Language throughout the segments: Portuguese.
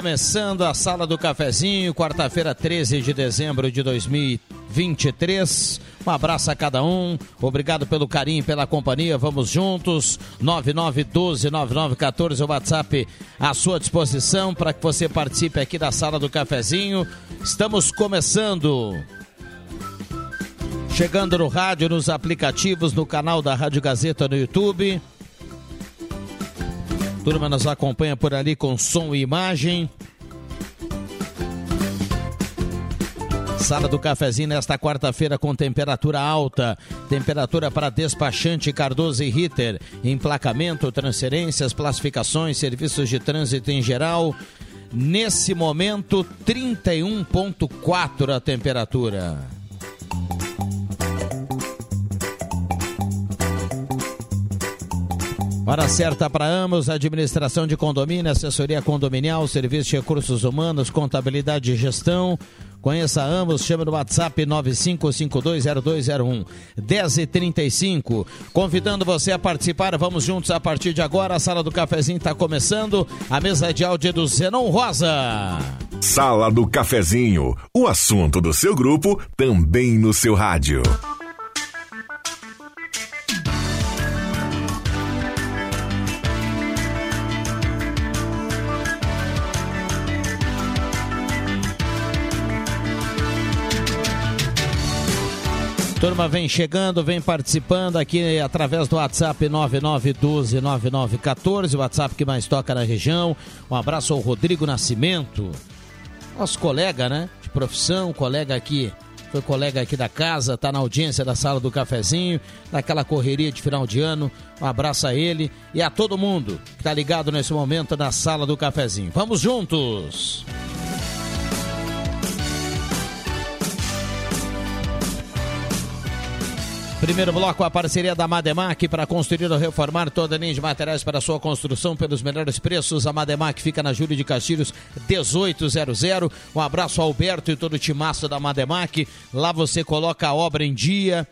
Começando a Sala do Cafezinho, quarta-feira, 13 de dezembro de 2023. Um abraço a cada um. Obrigado pelo carinho, pela companhia. Vamos juntos. 99129914 o WhatsApp à sua disposição para que você participe aqui da Sala do Cafezinho. Estamos começando. Chegando no rádio, nos aplicativos, no canal da Rádio Gazeta no YouTube Turma nos acompanha por ali com som e imagem. Sala do cafezinho nesta quarta-feira com temperatura alta. Temperatura para despachante Cardoso e Ritter. Emplacamento, transferências, classificações, serviços de trânsito em geral. Nesse momento, 31,4 a temperatura. Hora certa para Amos, administração de condomínio, assessoria condominial, serviço de recursos humanos, contabilidade e gestão. Conheça Amos, chama no WhatsApp 95520201 1035. Convidando você a participar, vamos juntos a partir de agora. A sala do cafezinho está começando. A mesa de áudio é do Zenon Rosa. Sala do cafezinho, o assunto do seu grupo também no seu rádio. Turma vem chegando, vem participando aqui através do WhatsApp 99129914, o WhatsApp que mais toca na região. Um abraço ao Rodrigo Nascimento, nosso colega, né? De profissão, colega aqui, foi colega aqui da casa, tá na audiência da sala do cafezinho, naquela correria de final de ano. Um abraço a ele e a todo mundo que tá ligado nesse momento na sala do cafezinho. Vamos juntos! Primeiro bloco, a parceria da Mademac para construir ou reformar toda a linha de materiais para sua construção pelos melhores preços. A Mademac fica na Júlio de Castilhos 1800. Um abraço ao Alberto e todo o timaço da Mademac. Lá você coloca a obra em dia,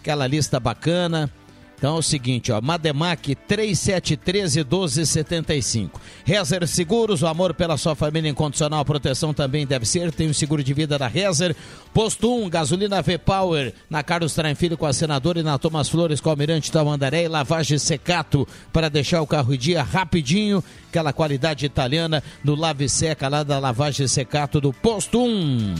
aquela lista bacana então é o seguinte, ó, Mademac 3713 1275. Rezer Seguros, o amor pela sua família incondicional, a proteção também deve ser. Tem o seguro de vida da Rezer. Posto 1, gasolina V-Power, na Carlos Traem com a senadora e na Thomas Flores com o Almirante Tamandaré e lavagem secato para deixar o carro em dia rapidinho. Aquela qualidade italiana no Lave Seca lá da lavagem secato do Posto 1.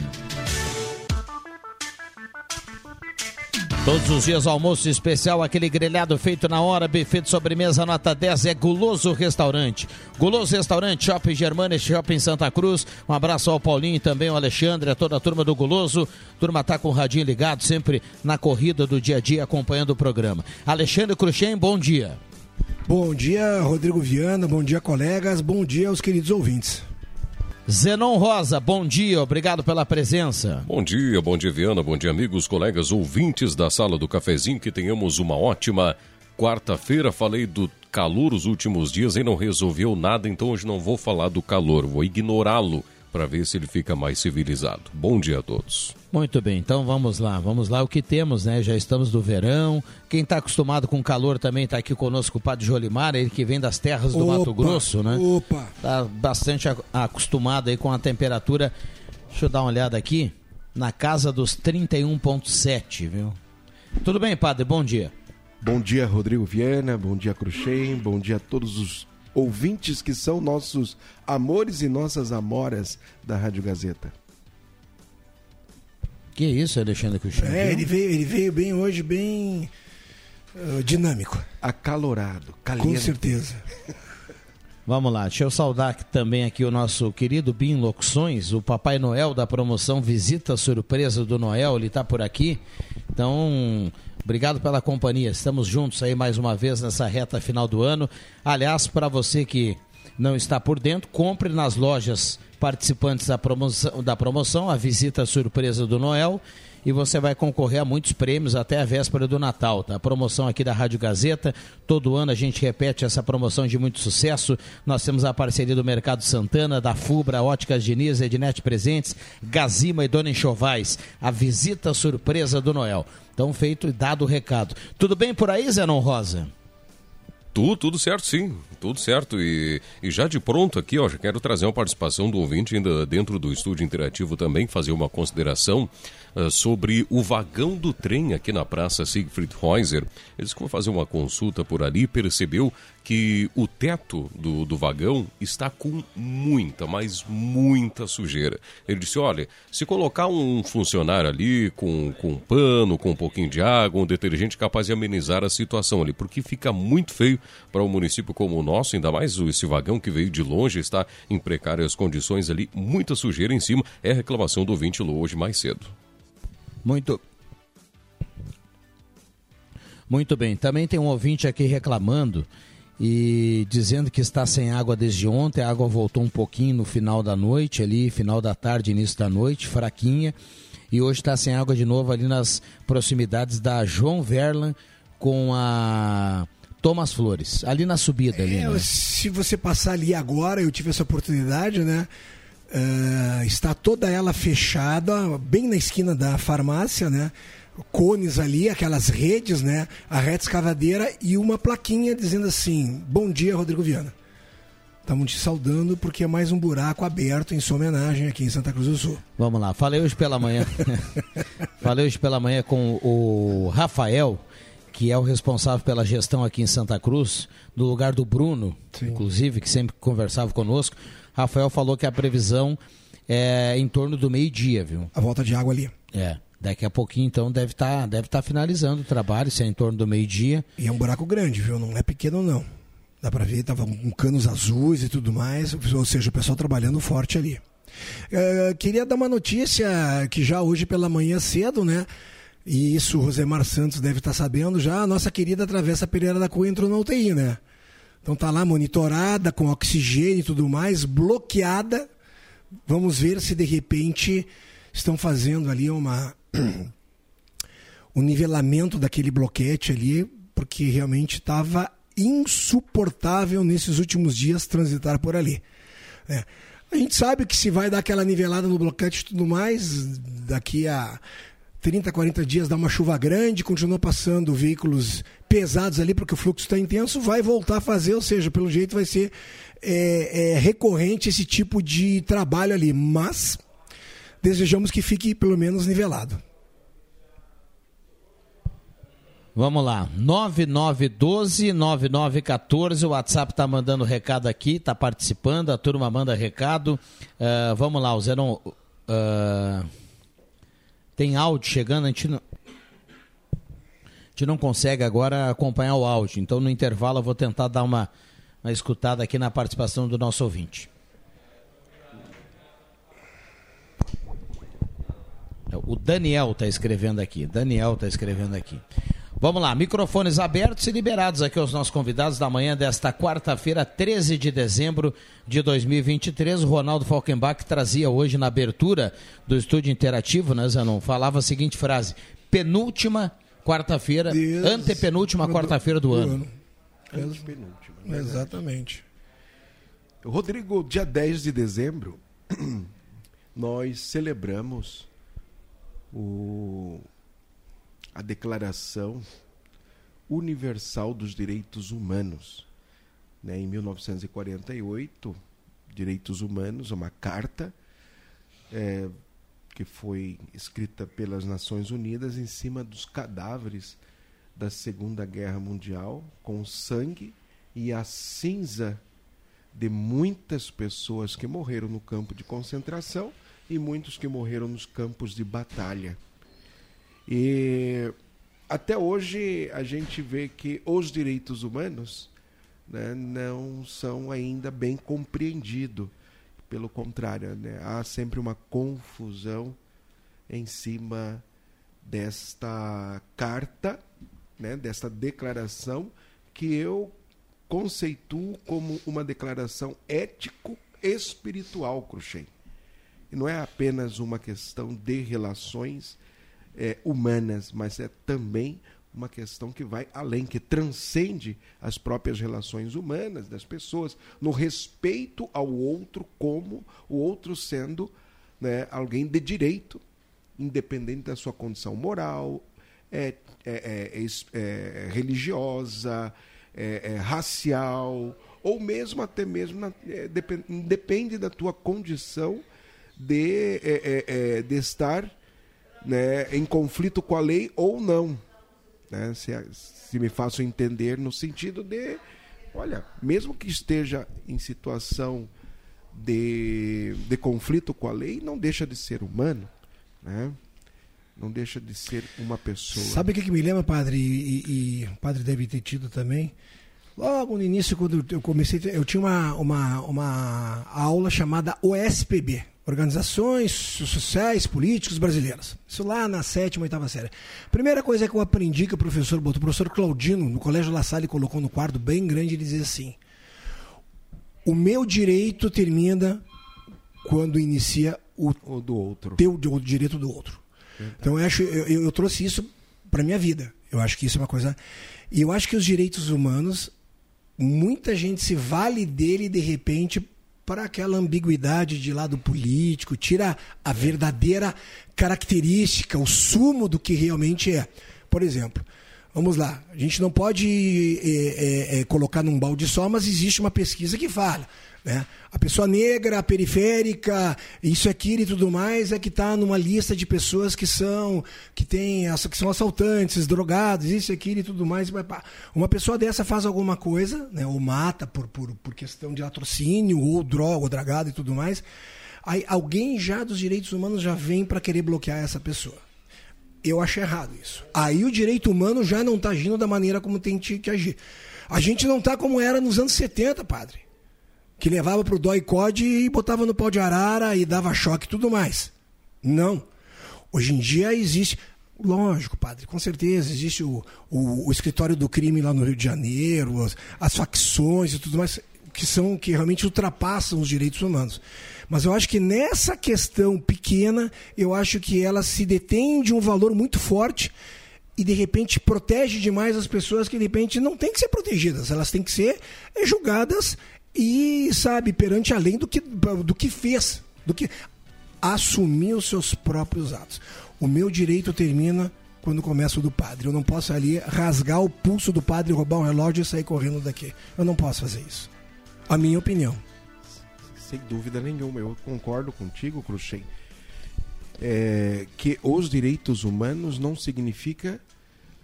Todos os dias almoço especial, aquele grelhado feito na hora, buffet de sobremesa nota 10 é Guloso Restaurante. Guloso Restaurante, Shopping Germana, Shopping Santa Cruz. Um abraço ao Paulinho e também ao Alexandre, a toda a turma do Guloso. Turma tá com o radinho ligado, sempre na corrida do dia a dia, acompanhando o programa. Alexandre Cruxem, bom dia. Bom dia, Rodrigo Viana, bom dia, colegas, bom dia aos queridos ouvintes. Zenon Rosa, bom dia, obrigado pela presença. Bom dia, bom dia, Viana, bom dia, amigos, colegas, ouvintes da sala do cafezinho, que tenhamos uma ótima quarta-feira. Falei do calor os últimos dias e não resolveu nada, então hoje não vou falar do calor, vou ignorá-lo para ver se ele fica mais civilizado. Bom dia a todos. Muito bem, então vamos lá, vamos lá o que temos, né? Já estamos no verão. Quem está acostumado com calor também está aqui conosco o Padre Jolimar, ele que vem das terras do opa, Mato Grosso, né? Opa! Está bastante acostumado aí com a temperatura. Deixa eu dar uma olhada aqui. Na casa dos 31,7, viu? Tudo bem, Padre? Bom dia. Bom dia, Rodrigo Viana. Bom dia, Cruxem. Bom dia a todos os ouvintes que são nossos amores e nossas amoras da Rádio Gazeta. Que isso, Alexandre Cruxem? É, ele veio, ele veio bem hoje, bem uh, dinâmico. Acalorado, caliente. Com certeza. Vamos lá, deixa eu saudar também aqui o nosso querido Bim Locuções, o Papai Noel da promoção Visita Surpresa do Noel, ele está por aqui. Então, obrigado pela companhia. Estamos juntos aí mais uma vez nessa reta final do ano. Aliás, para você que não está por dentro, compre nas lojas participantes da promoção, da promoção a visita surpresa do Noel e você vai concorrer a muitos prêmios até a véspera do Natal. Tá? A promoção aqui da Rádio Gazeta, todo ano a gente repete essa promoção de muito sucesso. Nós temos a parceria do Mercado Santana, da Fubra, Óticas Diniz, Ednet Presentes, Gazima e Dona Enxovais. A visita surpresa do Noel. Então, feito e dado o recado. Tudo bem por aí, Zenon Rosa? Tudo, tudo certo, sim. Tudo certo. E, e já de pronto aqui, ó, já quero trazer uma participação do ouvinte ainda dentro do estúdio interativo também, fazer uma consideração sobre o vagão do trem aqui na Praça Siegfried Reuser. Eles que fazer uma consulta por ali percebeu que o teto do, do vagão está com muita, mas muita sujeira. Ele disse: olha, se colocar um funcionário ali com, com um pano, com um pouquinho de água, um detergente capaz de amenizar a situação ali, porque fica muito feio para um município como o nosso, ainda mais esse vagão que veio de longe, está em precárias condições ali, muita sujeira em cima. É a reclamação do ouvinte hoje mais cedo. Muito muito bem. Também tem um ouvinte aqui reclamando e dizendo que está sem água desde ontem. A água voltou um pouquinho no final da noite, ali, final da tarde, início da noite, fraquinha. E hoje está sem água de novo ali nas proximidades da João Verlan com a Thomas Flores, ali na subida. Ali, é, né? Se você passar ali agora, eu tive essa oportunidade, né? Uh, está toda ela fechada, bem na esquina da farmácia, né? cones ali, aquelas redes, né? A reta escavadeira e uma plaquinha dizendo assim: Bom dia, Rodrigo Viana. Estamos te saudando porque é mais um buraco aberto em sua homenagem aqui em Santa Cruz do Sul. Vamos lá, falei hoje pela manhã. falei hoje pela manhã com o Rafael, que é o responsável pela gestão aqui em Santa Cruz, no lugar do Bruno, Sim. inclusive, que sempre conversava conosco. Rafael falou que a previsão é em torno do meio-dia, viu? A volta de água ali. É. Daqui a pouquinho, então, deve estar tá, deve tá finalizando o trabalho, se é em torno do meio-dia. E é um buraco grande, viu? Não é pequeno, não. Dá para ver, tava com canos azuis e tudo mais, ou seja, o pessoal trabalhando forte ali. Uh, queria dar uma notícia que já hoje pela manhã cedo, né? E isso o Rosemar Santos deve estar tá sabendo já, a nossa querida Travessa Pereira da Cunha entrou na UTI, né? Então tá lá monitorada, com oxigênio e tudo mais, bloqueada. Vamos ver se de repente estão fazendo ali uma o nivelamento daquele bloquete ali, porque realmente estava insuportável nesses últimos dias transitar por ali. É. A gente sabe que se vai dar aquela nivelada no bloquete e tudo mais, daqui a 30, 40 dias dá uma chuva grande, continua passando veículos pesados ali porque o fluxo está intenso, vai voltar a fazer, ou seja, pelo jeito vai ser é, é, recorrente esse tipo de trabalho ali. Mas desejamos que fique pelo menos nivelado. Vamos lá, 9912-9914, o WhatsApp está mandando recado aqui, está participando, a turma manda recado. Uh, vamos lá, o Zeron. Uh, tem áudio chegando, a gente, não, gente não consegue agora acompanhar o áudio, então no intervalo eu vou tentar dar uma, uma escutada aqui na participação do nosso ouvinte. O Daniel está escrevendo aqui. Daniel está escrevendo aqui. Vamos lá, microfones abertos e liberados aqui aos nossos convidados da manhã desta quarta-feira, 13 de dezembro de 2023. O Ronaldo Falkenbach trazia hoje na abertura do estúdio interativo, né, Zanon? Falava a seguinte frase: penúltima quarta-feira, antepenúltima quarta-feira do, do ano. ano. Antepenúltima. Né? Exatamente. Rodrigo, dia 10 de dezembro, nós celebramos o a Declaração Universal dos Direitos Humanos. Né? Em 1948, Direitos Humanos, uma carta é, que foi escrita pelas Nações Unidas em cima dos cadáveres da Segunda Guerra Mundial, com sangue e a cinza de muitas pessoas que morreram no campo de concentração e muitos que morreram nos campos de batalha. E até hoje a gente vê que os direitos humanos né, não são ainda bem compreendidos. Pelo contrário, né, há sempre uma confusão em cima desta carta, né, desta declaração que eu conceituo como uma declaração ético-espiritual, Cruxem. E não é apenas uma questão de relações é, humanas, mas é também uma questão que vai além, que transcende as próprias relações humanas das pessoas, no respeito ao outro como o outro sendo né, alguém de direito, independente da sua condição moral, é, é, é, é religiosa, é, é, racial, ou mesmo até mesmo na, depend, depende da tua condição de, de estar né, em conflito com a lei ou não. Né? Se, se me faço entender no sentido de, olha, mesmo que esteja em situação de, de conflito com a lei, não deixa de ser humano, né? Não deixa de ser uma pessoa. Sabe o que, que me lembra, padre? E, e, o padre deve ter tido também. Logo no início, quando eu comecei, eu tinha uma, uma, uma aula chamada OSPB, organizações sociais, políticos brasileiras. Isso lá na sétima, oitava série. Primeira coisa que eu aprendi que o professor botou, o professor Claudino, no Colégio La Salle, colocou no quarto bem grande, ele dizia assim: O meu direito termina quando inicia o, o do outro. Teu, o direito do outro. Então eu acho, eu, eu trouxe isso para minha vida. Eu acho que isso é uma coisa. E eu acho que os direitos humanos, muita gente se vale dele de repente para aquela ambiguidade de lado político, tira a verdadeira característica, o sumo do que realmente é. Por exemplo, vamos lá, a gente não pode é, é, é, colocar num balde só, mas existe uma pesquisa que fala. Né? A pessoa negra, periférica, isso, aquilo e tudo mais, é que está numa lista de pessoas que são que tem, que são assaltantes, drogados, isso, aquilo e tudo mais. Uma pessoa dessa faz alguma coisa, né? ou mata por, por, por questão de latrocínio, ou droga, ou dragado e tudo mais. Aí alguém já dos direitos humanos já vem para querer bloquear essa pessoa. Eu acho errado isso. Aí o direito humano já não está agindo da maneira como tem que agir. A gente não está como era nos anos 70, padre que levava para o dói code e botava no pau de arara e dava choque e tudo mais. Não. Hoje em dia existe. Lógico, padre, com certeza. Existe o, o, o escritório do crime lá no Rio de Janeiro, as, as, facções e tudo mais, que são que realmente ultrapassam os direitos humanos. Mas eu acho que nessa questão pequena, eu acho que ela se detém de um valor muito forte e de repente protege demais as pessoas que de repente não têm que ser protegidas, elas têm que ser julgadas e, sabe, perante além do que, do que fez, do que assumir os seus próprios atos. O meu direito termina quando começa o do padre. Eu não posso ali rasgar o pulso do padre, roubar um relógio e sair correndo daqui. Eu não posso fazer isso. A minha opinião. Sem dúvida nenhuma, eu concordo contigo, Cruxem. É, que os direitos humanos não significa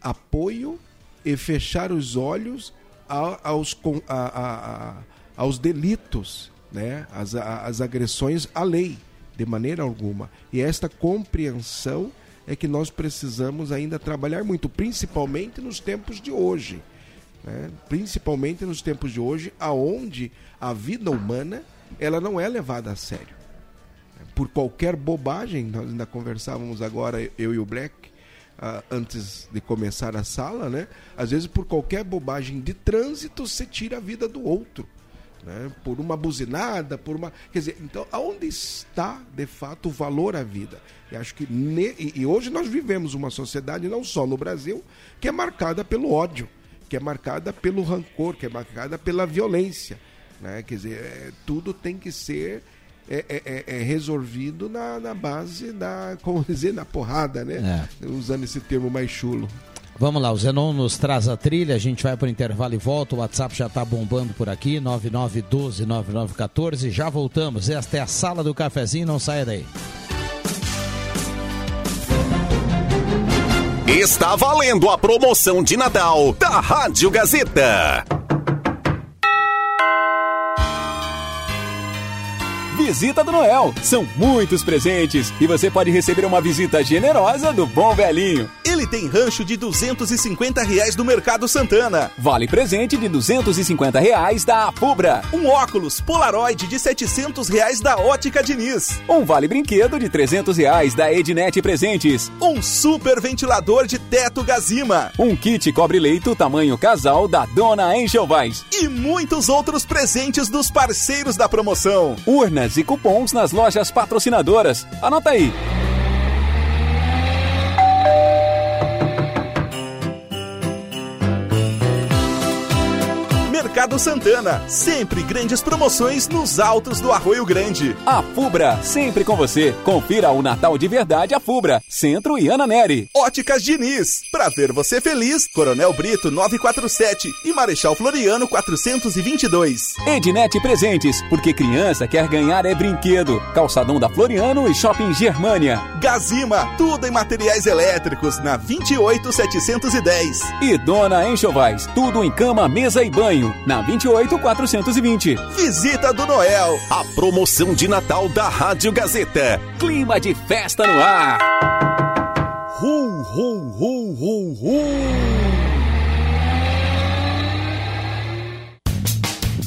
apoio e fechar os olhos aos, a, a, a, aos delitos, né, às, agressões à lei, de maneira alguma. E esta compreensão é que nós precisamos ainda trabalhar muito, principalmente nos tempos de hoje. Né? Principalmente nos tempos de hoje, aonde a vida humana ela não é levada a sério. Por qualquer bobagem, nós ainda conversávamos agora, eu e o Black, uh, antes de começar a sala, né? Às vezes, por qualquer bobagem de trânsito, você tira a vida do outro né? por uma buzinada, por uma. Quer dizer, então, aonde está de fato o valor à vida? Eu acho que. Ne... E hoje nós vivemos uma sociedade, não só no Brasil, que é marcada pelo ódio, que é marcada pelo rancor, que é marcada pela violência. Né? Quer dizer, é, tudo tem que ser. É, é, é, é resolvido na, na base da, como dizer, na porrada, né? É. Usando esse termo mais chulo. Vamos lá, o Zenon nos traz a trilha, a gente vai para o intervalo e volta. O WhatsApp já está bombando por aqui, 9912-9914. Já voltamos. Esta é a sala do cafezinho, não saia daí. Está valendo a promoção de Natal da Rádio Gazeta. Visita do Noel. São muitos presentes e você pode receber uma visita generosa do bom velhinho. Ele tem rancho de 250 reais do Mercado Santana. Vale presente de 250 reais da Apubra. Um óculos Polaroid de 700 reais da Ótica Diniz. Um vale brinquedo de 300 reais da Ednet Presentes. Um super ventilador de teto Gazima. Um kit cobre-leito tamanho casal da Dona Enxelvais. E muitos outros presentes dos parceiros da promoção. Urnas e cupons nas lojas patrocinadoras. Anota aí. Mercado Santana. Sempre grandes promoções nos altos do Arroio Grande. A Fubra, sempre com você. Confira o Natal de verdade a Fubra, Centro e Ana Neri. Óticas Diniz. Pra ver você feliz, Coronel Brito 947 e Marechal Floriano 422. Ednet Presentes, porque criança quer ganhar é brinquedo. Calçadão da Floriano e Shopping Germania. Gazima, tudo em materiais elétricos na 28710. E Dona Enxovais, tudo em cama, mesa e banho na 28420. Visita do Noel, a promoção de Natal da Rádio Gazeta. Clima de festa no ar. Hu, hu, hu, hu, hu.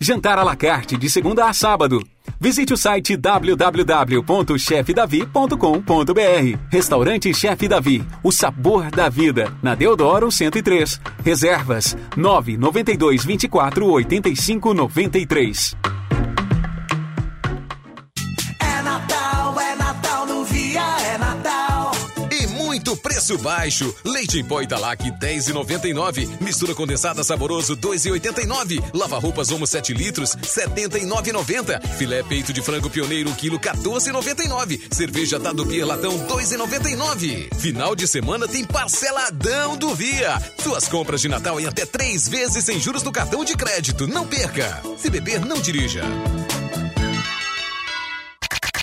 Jantar à la carte de segunda a sábado. Visite o site www.chefdavi.com.br. Restaurante Chefe Davi, o sabor da vida, na Deodoro 103. Reservas 992 24 85 93. Preço baixo. Leite em pó Italac 10,99. Mistura condensada saboroso 2,89. Lava roupas Omo 7 litros 79,90. Filé peito de frango pioneiro 1 quilo 14,99. Cerveja Dado Beer latão 2,99. Final de semana tem parceladão do Via. Suas compras de Natal em até três vezes sem juros no cartão de crédito. Não perca. Se beber, não dirija.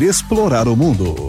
explorar o mundo.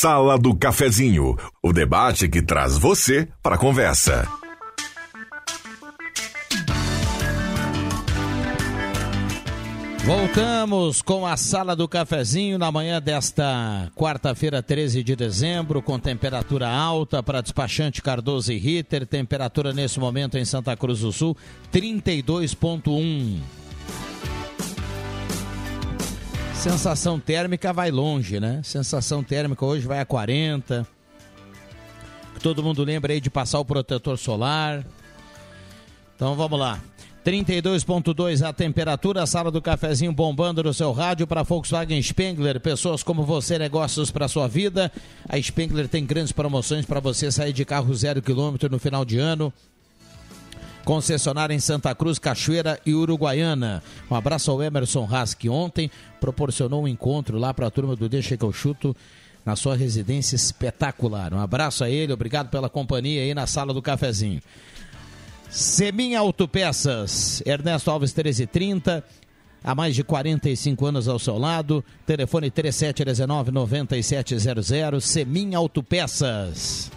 Sala do Cafezinho, o debate que traz você para a conversa. Voltamos com a Sala do Cafezinho na manhã desta quarta-feira, 13 de dezembro, com temperatura alta para despachante Cardoso e Ritter, temperatura nesse momento em Santa Cruz do Sul, 32.1. Sensação térmica vai longe, né? Sensação térmica hoje vai a 40. Todo mundo lembra aí de passar o protetor solar. Então vamos lá. 32.2 a temperatura, sala do cafezinho bombando no seu rádio para Volkswagen Spengler, pessoas como você, negócios para sua vida. A Spengler tem grandes promoções para você sair de carro zero quilômetro no final de ano. Concessionária em Santa Cruz, Cachoeira e Uruguaiana. Um abraço ao Emerson Haas, que ontem proporcionou um encontro lá para a turma do Deixa que eu chuto na sua residência espetacular. Um abraço a ele, obrigado pela companhia aí na sala do cafezinho. Semin Autopeças, Ernesto Alves 1330. há mais de 45 anos ao seu lado. Telefone 3719-9700, Semin Autopeças.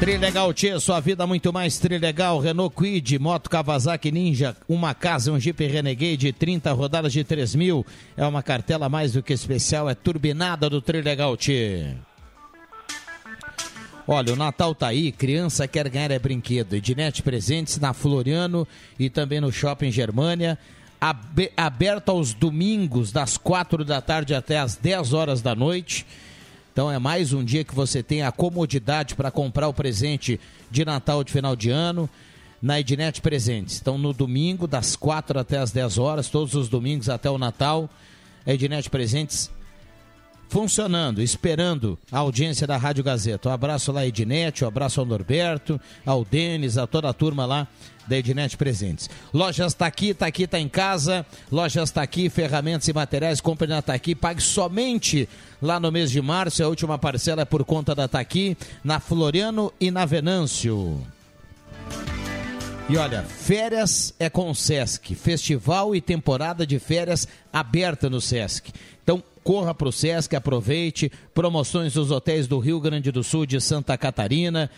Trilegal Tia, sua vida muito mais Trilegal. Renault Quid, Moto Kawasaki Ninja, uma casa, um Jeep Renegade, 30 rodadas de 3 mil. É uma cartela mais do que especial, é turbinada do Trilegal Tia. Olha, o Natal tá aí, criança quer ganhar é brinquedo. Ednet Presentes na Floriano e também no Shopping Germânia. Abe- Aberto aos domingos, das 4 da tarde até as 10 horas da noite. Então é mais um dia que você tem a comodidade para comprar o presente de Natal de final de ano na Ednet Presentes. Então no domingo, das 4 até as 10 horas, todos os domingos até o Natal, a Ednet Presentes funcionando, esperando a audiência da Rádio Gazeta. Um abraço lá, Ednet, um abraço ao Norberto, ao Denis, a toda a turma lá da Ednet Presentes. Lojas Taqui, Taqui tá em casa. Lojas Taqui, ferramentas e materiais, compre na Taqui, pague somente lá no mês de março. A última parcela é por conta da Taqui, na Floriano e na Venâncio. E olha, férias é com o Sesc. Festival e temporada de férias aberta no Sesc. Então, corra para o Sesc, aproveite. Promoções dos hotéis do Rio Grande do Sul de Santa Catarina.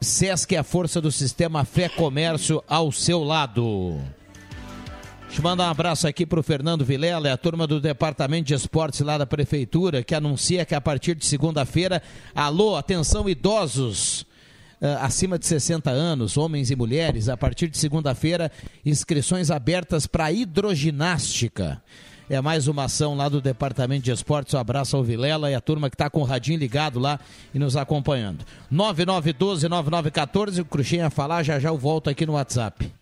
Sesc é a força do sistema Fé Comércio ao seu lado. Deixa eu mandar um abraço aqui para o Fernando Vilela, é a turma do Departamento de Esportes lá da Prefeitura, que anuncia que a partir de segunda-feira, alô, atenção idosos, eh, acima de 60 anos, homens e mulheres, a partir de segunda-feira, inscrições abertas para hidroginástica. É mais uma ação lá do Departamento de Esportes. Um abraço ao Vilela e a turma que está com o radinho ligado lá e nos acompanhando. 9912-9914, o Cruxinha falar, já já eu volto aqui no WhatsApp.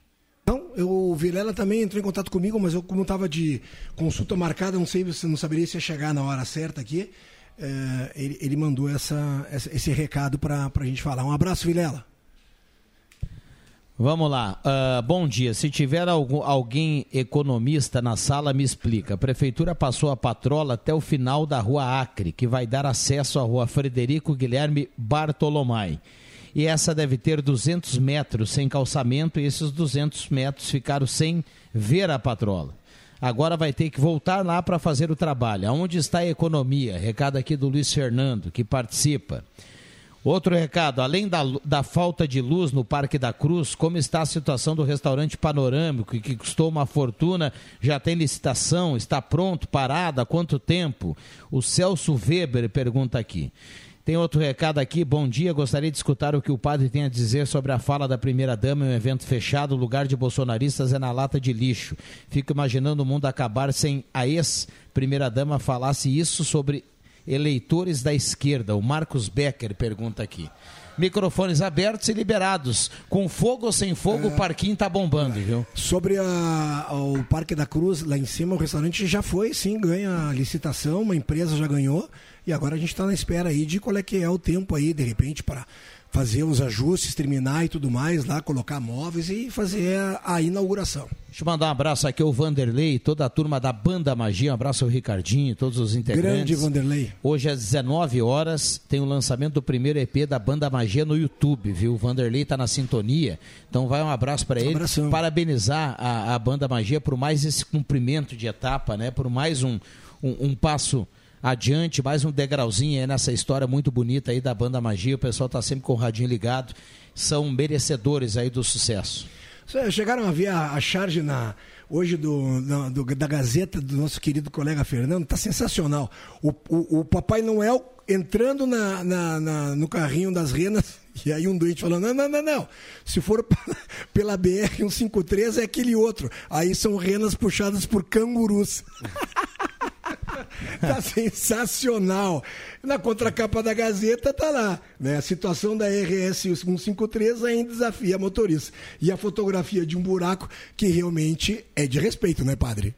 Não, eu, o Vilela também entrou em contato comigo, mas eu, como estava de consulta marcada, não sei, se não saberia se ia chegar na hora certa aqui. eh, ele, ele mandou essa, esse recado para a gente falar. Um abraço, Vilela. Vamos lá. Ah, bom dia. Se tiver algum, alguém economista na sala, me explica. A prefeitura passou a patrola até o final da rua Acre, que vai dar acesso à rua Frederico Guilherme Bartolomai. E essa deve ter 200 metros sem calçamento, e esses 200 metros ficaram sem ver a patrola. Agora vai ter que voltar lá para fazer o trabalho. Aonde está a economia? Recado aqui do Luiz Fernando, que participa. Outro recado, além da, da falta de luz no Parque da Cruz, como está a situação do restaurante panorâmico, que custou uma fortuna, já tem licitação, está pronto, parado, há quanto tempo? O Celso Weber pergunta aqui. Tem outro recado aqui, bom dia, gostaria de escutar o que o padre tem a dizer sobre a fala da primeira-dama em um evento fechado, o lugar de bolsonaristas é na lata de lixo. Fico imaginando o mundo acabar sem a ex-primeira-dama falasse isso sobre eleitores da esquerda. O Marcos Becker pergunta aqui. Microfones abertos e liberados. Com fogo ou sem fogo, o parquinho tá bombando, viu? Sobre a- o Parque da Cruz, lá em cima, o restaurante já foi, sim, ganha a licitação, uma empresa já ganhou, e agora a gente está na espera aí de qual é que é o tempo aí, de repente, para fazer os ajustes, terminar e tudo mais, lá, colocar móveis e fazer a, inauguração. Deixa eu mandar um abraço aqui ao Vanderlei, toda a turma da Banda Magia. Um abraço ao Ricardinho, todos os integrantes. Grande Vanderlei. Hoje às 19 horas tem o lançamento do primeiro EP da Banda Magia no YouTube, viu? O Vanderlei tá na sintonia. Então vai um abraço para ele. Parabenizar a, a Banda Magia por mais esse cumprimento de etapa, né? Por mais um, um, um passo adiante, mais um degrauzinho aí nessa história muito bonita aí da Banda Magia. O pessoal tá sempre com o radinho ligado. São merecedores aí do sucesso. Chegaram a ver a, charge na, hoje do, na- do- da Gazeta do nosso querido colega Fernando? Tá sensacional. O, o, o Papai Noel entrando na- na- no carrinho das renas e aí um doente falando, não, não, não, não. Se for pela BR-153 é aquele outro. Aí são renas puxadas por cangurus. tá sensacional. Na contracapa da Gazeta tá lá, né? A situação da RS 153 ainda desafia motorista. E a fotografia de um buraco que realmente é de respeito, né, padre?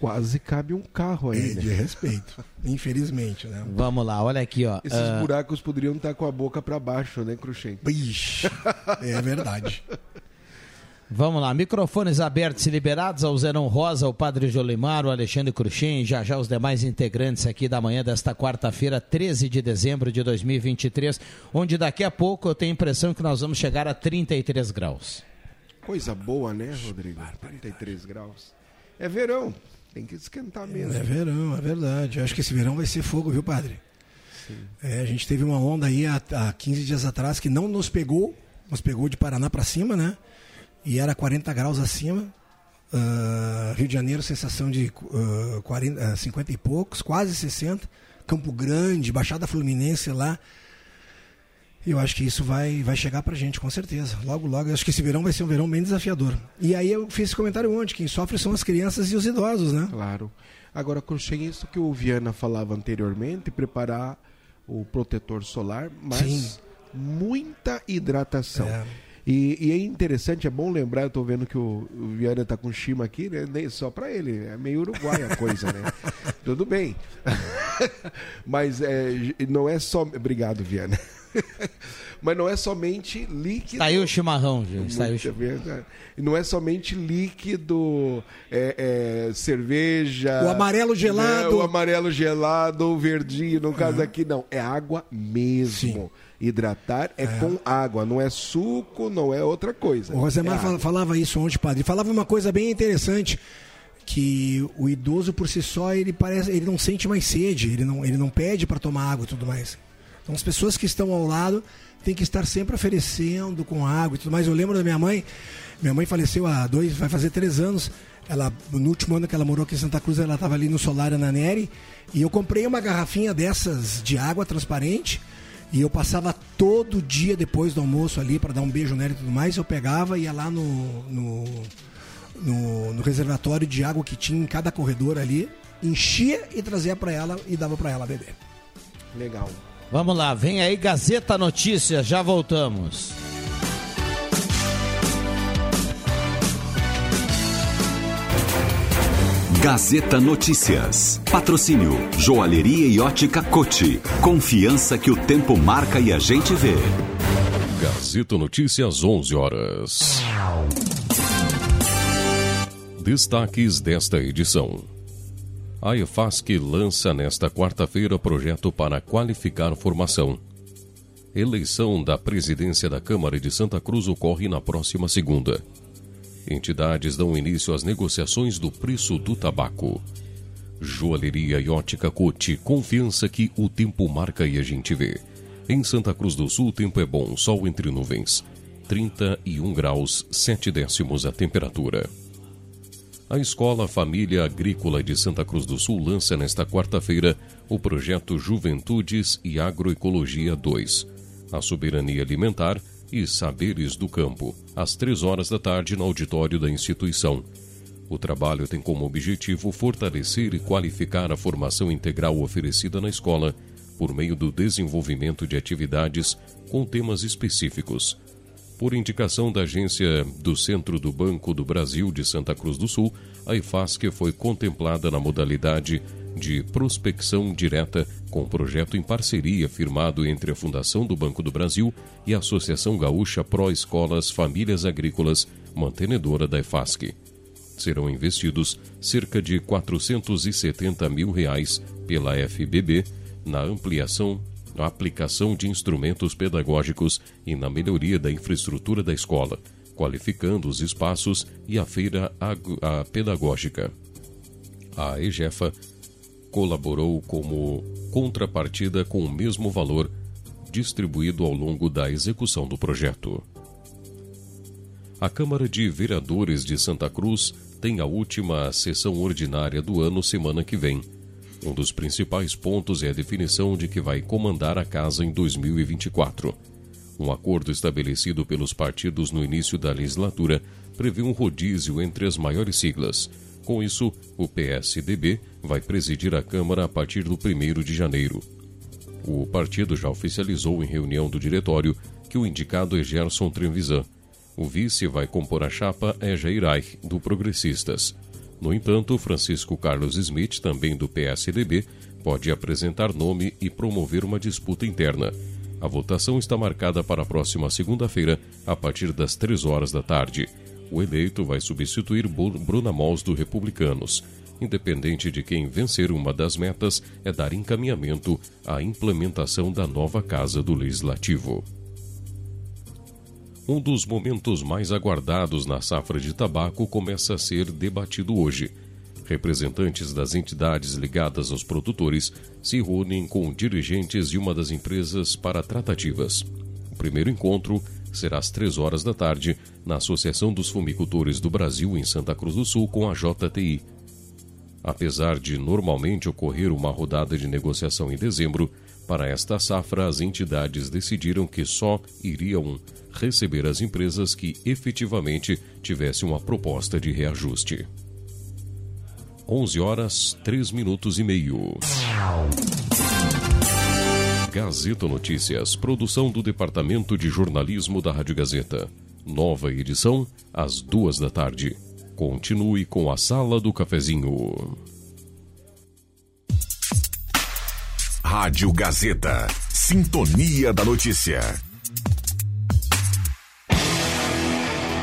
Quase cabe um carro aí. É né? de respeito, infelizmente, né? Vamos lá, olha aqui, ó. Esses Ah, buracos poderiam estar com a boca para baixo, né, Cruxem? Ixi, é verdade. Vamos lá, microfones abertos e liberados ao Zerão Rosa, o Padre Jolimar, o Alexandre Cruxem, já já os demais integrantes aqui da manhã desta quarta-feira, 13 de dezembro de 2023, onde daqui a pouco eu tenho a impressão que nós vamos chegar a 33 graus. Coisa boa, né, Rodrigo? 33 graus. É verão, tem que esquentar mesmo. É verão, é verdade. Eu acho que esse verão vai ser fogo, viu, padre? É, a gente teve uma onda aí há, há 15 dias atrás que não nos pegou, nos pegou de Paraná para cima, né? E era 40 graus acima. Ah, Rio de Janeiro, sensação de ah, 40, ah, 50 e poucos, quase 60. Campo Grande, Baixada Fluminense lá. Eu acho que isso vai, vai chegar pra gente, com certeza. Logo, logo. Eu acho que esse verão vai ser um verão bem desafiador. E aí eu fiz esse comentário ontem: quem sofre são as crianças e os idosos, né? Claro. Agora, Cruxem, isso que o Viana falava anteriormente, preparar o protetor solar, mas Sim. muita hidratação. É. E, e é interessante, é bom lembrar, eu tô vendo que o, o Viana tá com Shima aqui, né? Nem só pra ele, é meio uruguai a coisa, né? Tudo bem. Mas é, não é só. Obrigado, Viana. Mas não é somente líquido. Saiu o chimarrão, gente. Saiu o chimarrão. não é somente líquido, é, é, cerveja. O amarelo gelado. né, o amarelo gelado, o verdinho, no caso aqui não. É água mesmo. Hidratar é, com água, não é suco, não é outra coisa. O Rosemar É falava isso ontem, padre. Falava uma coisa bem interessante que o idoso por si só ele parece ele não sente mais sede ele não ele não pede para tomar água e tudo mais. Então as pessoas que estão ao lado têm que estar sempre oferecendo com água e tudo mais. Eu lembro da minha mãe minha mãe faleceu há dois vai fazer três anos. Ela no último ano que ela morou aqui em Santa Cruz ela estava ali no Solar na Neri e eu comprei uma garrafinha dessas de água transparente e eu passava todo dia depois do almoço ali para dar um beijo nela e tudo mais. Eu pegava e ia lá no, no, no, no reservatório de água que tinha em cada corredor ali, enchia e trazia para ela e dava para ela beber. Legal. Vamos lá, vem aí Gazeta Notícias, já voltamos. Gazeta Notícias. Patrocínio Joalheria e Ótica Cote. Confiança que o tempo marca e a gente vê. Gazeta Notícias, 11 horas. Destaques desta edição. A EFASC lança nesta quarta-feira projeto para qualificar formação. Eleição da presidência da Câmara de Santa Cruz ocorre na próxima segunda. Entidades dão início às negociações do preço do tabaco. Joalheria e ótica Cote, confiança que o tempo marca e a gente vê. Em Santa Cruz do Sul, tempo é bom, sol entre nuvens. 31 graus, 7 décimos a temperatura. A Escola Família Agrícola de Santa Cruz do Sul lança nesta quarta-feira o projeto Juventudes e Agroecologia 2, a soberania alimentar e saberes do campo, às três horas da tarde no auditório da instituição. O trabalho tem como objetivo fortalecer e qualificar a formação integral oferecida na escola por meio do desenvolvimento de atividades com temas específicos. Por indicação da agência do Centro do Banco do Brasil de Santa Cruz do Sul, a IFASC foi contemplada na modalidade de prospecção direta com projeto em parceria firmado entre a Fundação do Banco do Brasil e a Associação Gaúcha Pró Escolas Famílias Agrícolas, mantenedora da IFASC. Serão investidos cerca de 470 mil reais pela FBB na ampliação na aplicação de instrumentos pedagógicos e na melhoria da infraestrutura da escola, qualificando os espaços e a feira pedagógica. A EGEFA colaborou como contrapartida com o mesmo valor distribuído ao longo da execução do projeto. A Câmara de Vereadores de Santa Cruz tem a última sessão ordinária do ano semana que vem. Um dos principais pontos é a definição de que vai comandar a casa em 2024. Um acordo estabelecido pelos partidos no início da legislatura prevê um rodízio entre as maiores siglas. Com isso, o PSDB vai presidir a Câmara a partir do 1 de janeiro. O partido já oficializou em reunião do diretório que o indicado é Gerson Trevisan. O vice vai compor a chapa é Jair Reich, do Progressistas. No entanto, Francisco Carlos Smith, também do PSDB, pode apresentar nome e promover uma disputa interna. A votação está marcada para a próxima segunda-feira, a partir das 3 horas da tarde. O eleito vai substituir Bruna Mols do Republicanos. Independente de quem vencer, uma das metas é dar encaminhamento à implementação da nova Casa do Legislativo. Um dos momentos mais aguardados na safra de tabaco começa a ser debatido hoje. Representantes das entidades ligadas aos produtores se reúnem com dirigentes de uma das empresas para tratativas. O primeiro encontro será às três horas da tarde na Associação dos Fumicultores do Brasil em Santa Cruz do Sul com a JTI. Apesar de normalmente ocorrer uma rodada de negociação em dezembro, para esta safra as entidades decidiram que só iriam receber as empresas que efetivamente tivessem uma proposta de reajuste. 11 horas 3 minutos e meio. Gazeta Notícias, produção do Departamento de Jornalismo da Rádio Gazeta. Nova edição, às duas da tarde. Continue com a Sala do Cafezinho. Rádio Gazeta. Sintonia da Notícia.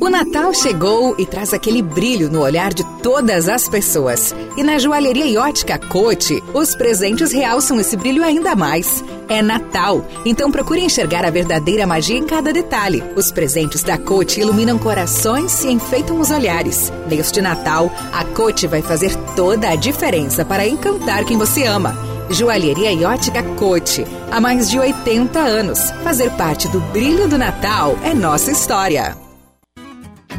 O Natal chegou e traz aquele brilho no olhar de todas as pessoas. E na joalheria e ótica Cote, os presentes realçam esse brilho ainda mais. É Natal, então procure enxergar a verdadeira magia em cada detalhe. Os presentes da Cote iluminam corações e enfeitam os olhares. Neste Natal, a Cote vai fazer toda a diferença para encantar quem você ama. Joalheria e ótica Cote. Há mais de 80 anos. Fazer parte do brilho do Natal é nossa história.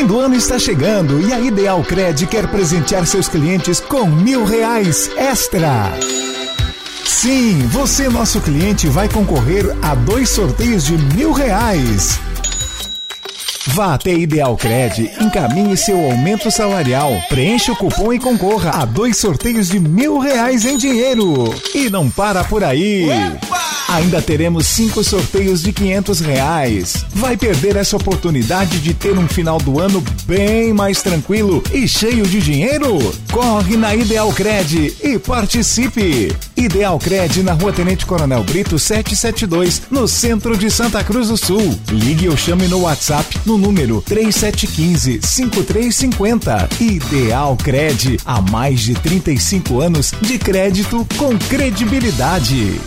Fim do ano está chegando e a Ideal Cred quer presentear seus clientes com mil reais extra. Sim, você, nosso cliente, vai concorrer a dois sorteios de mil reais. Vá até Ideal Cred, encaminhe seu aumento salarial, preencha o cupom e concorra a dois sorteios de mil reais em dinheiro. E não para por aí. Ainda teremos cinco sorteios de quinhentos reais. Vai perder essa oportunidade de ter um final do ano bem mais tranquilo e cheio de dinheiro? Corre na Ideal Cred e participe. Ideal Cred na Rua Tenente Coronel Brito 772, no centro de Santa Cruz do Sul. Ligue ou chame no WhatsApp no número 3715-5350. Ideal Cred, há mais de 35 anos de crédito com credibilidade.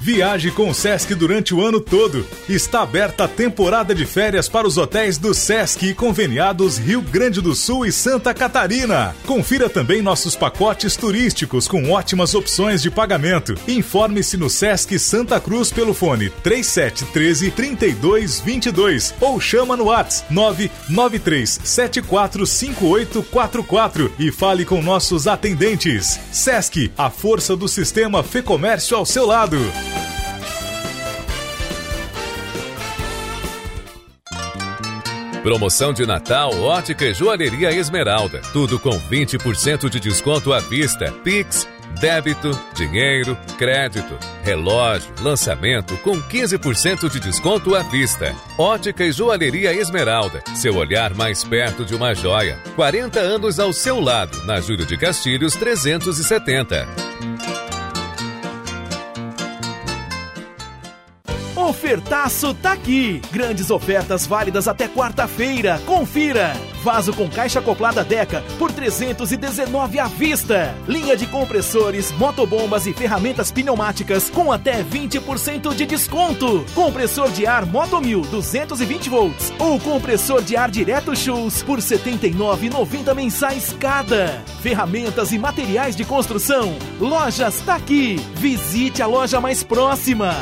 Viaje com o Sesc durante o ano todo. Está aberta a temporada de férias para os hotéis do Sesc e conveniados Rio Grande do Sul e Santa Catarina. Confira também nossos pacotes turísticos com ótimas opções de pagamento. Informe-se no Sesc Santa Cruz pelo fone 3713 3222 ou chama no WhatsApp 993 745844 e fale com nossos atendentes. Sesc, a força do sistema Fê Comércio ao seu lado. Promoção de Natal Ótica e Joalheria Esmeralda. Tudo com 20% de desconto à vista. Pix Débito, dinheiro, crédito, relógio, lançamento com 15% de desconto à vista. Ótica e Joalheria Esmeralda, seu olhar mais perto de uma joia. 40 anos ao seu lado, na Júlio de Castilhos 370. Ofertaço tá aqui. Grandes ofertas válidas até quarta-feira. Confira. Vaso com caixa acoplada Deca por 319 à vista. Linha de compressores, motobombas e ferramentas pneumáticas com até 20% de desconto. Compressor de ar Motomil 220 volts ou compressor de ar direto Shoes por 79,90 mensais cada. Ferramentas e materiais de construção. Lojas tá aqui. Visite a loja mais próxima.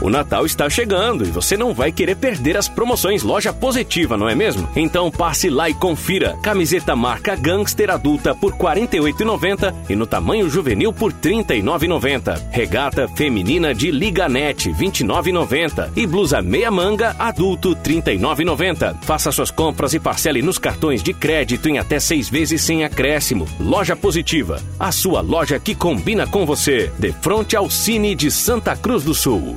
O Natal está chegando e você não vai querer perder as promoções Loja Positiva, não é mesmo? Então passe lá e confira. Camiseta marca Gangster adulta por R$ 48,90 e no tamanho juvenil por R$ 39,90. Regata feminina de Liganete R$ 29,90 e blusa meia manga adulto R$ 39,90. Faça suas compras e parcele nos cartões de crédito em até seis vezes sem acréscimo. Loja Positiva, a sua loja que combina com você. De frente ao Cine de Santa Cruz do Sul.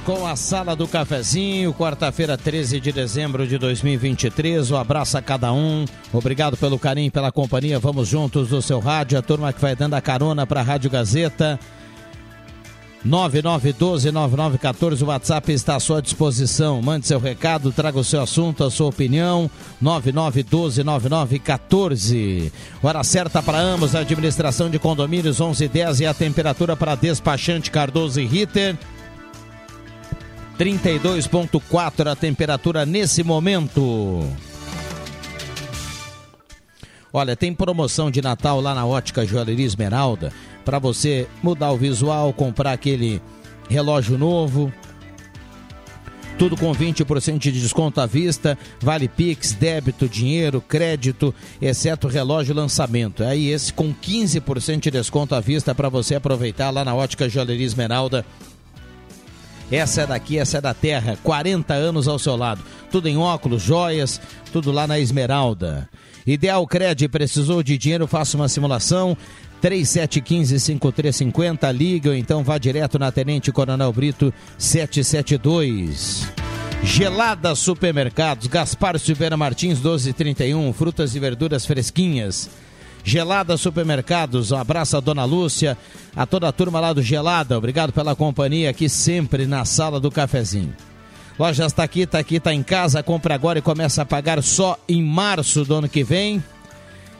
Com a Sala do Cafezinho, quarta-feira, 13 de dezembro de 2023. Um abraço a cada um. Obrigado pelo carinho, pela companhia. Vamos juntos do seu rádio. A turma que vai dando a carona para a Rádio Gazeta. 9912-9914, o WhatsApp está à sua disposição. Mande seu recado, traga o seu assunto, a sua opinião. 9912-9914. Hora certa para ambos, administração de condomínios 1110 e a temperatura para despachante Cardoso e Ritter. 32,4 a temperatura nesse momento. Olha, tem promoção de Natal lá na Ótica Joalheria Esmeralda para você mudar o visual, comprar aquele relógio novo. Tudo com 20% de desconto à vista, vale Pix, débito, dinheiro, crédito, exceto relógio lançamento. Aí esse com 15% de desconto à vista para você aproveitar lá na Ótica Joalheria Esmeralda. Essa é daqui, essa é da terra. 40 anos ao seu lado. Tudo em óculos, joias, tudo lá na Esmeralda. Ideal Cred, precisou de dinheiro, faça uma simulação. 3715-5350, liga ou então vá direto na Tenente Coronel Brito 772. Gelada Supermercados, Gaspar Silveira Martins 1231, frutas e verduras fresquinhas. Gelada Supermercados, um abraço a Dona Lúcia, a toda a turma lá do Gelada, obrigado pela companhia aqui sempre na sala do cafezinho. Lojas está aqui, está aqui, está em casa, compra agora e começa a pagar só em março do ano que vem.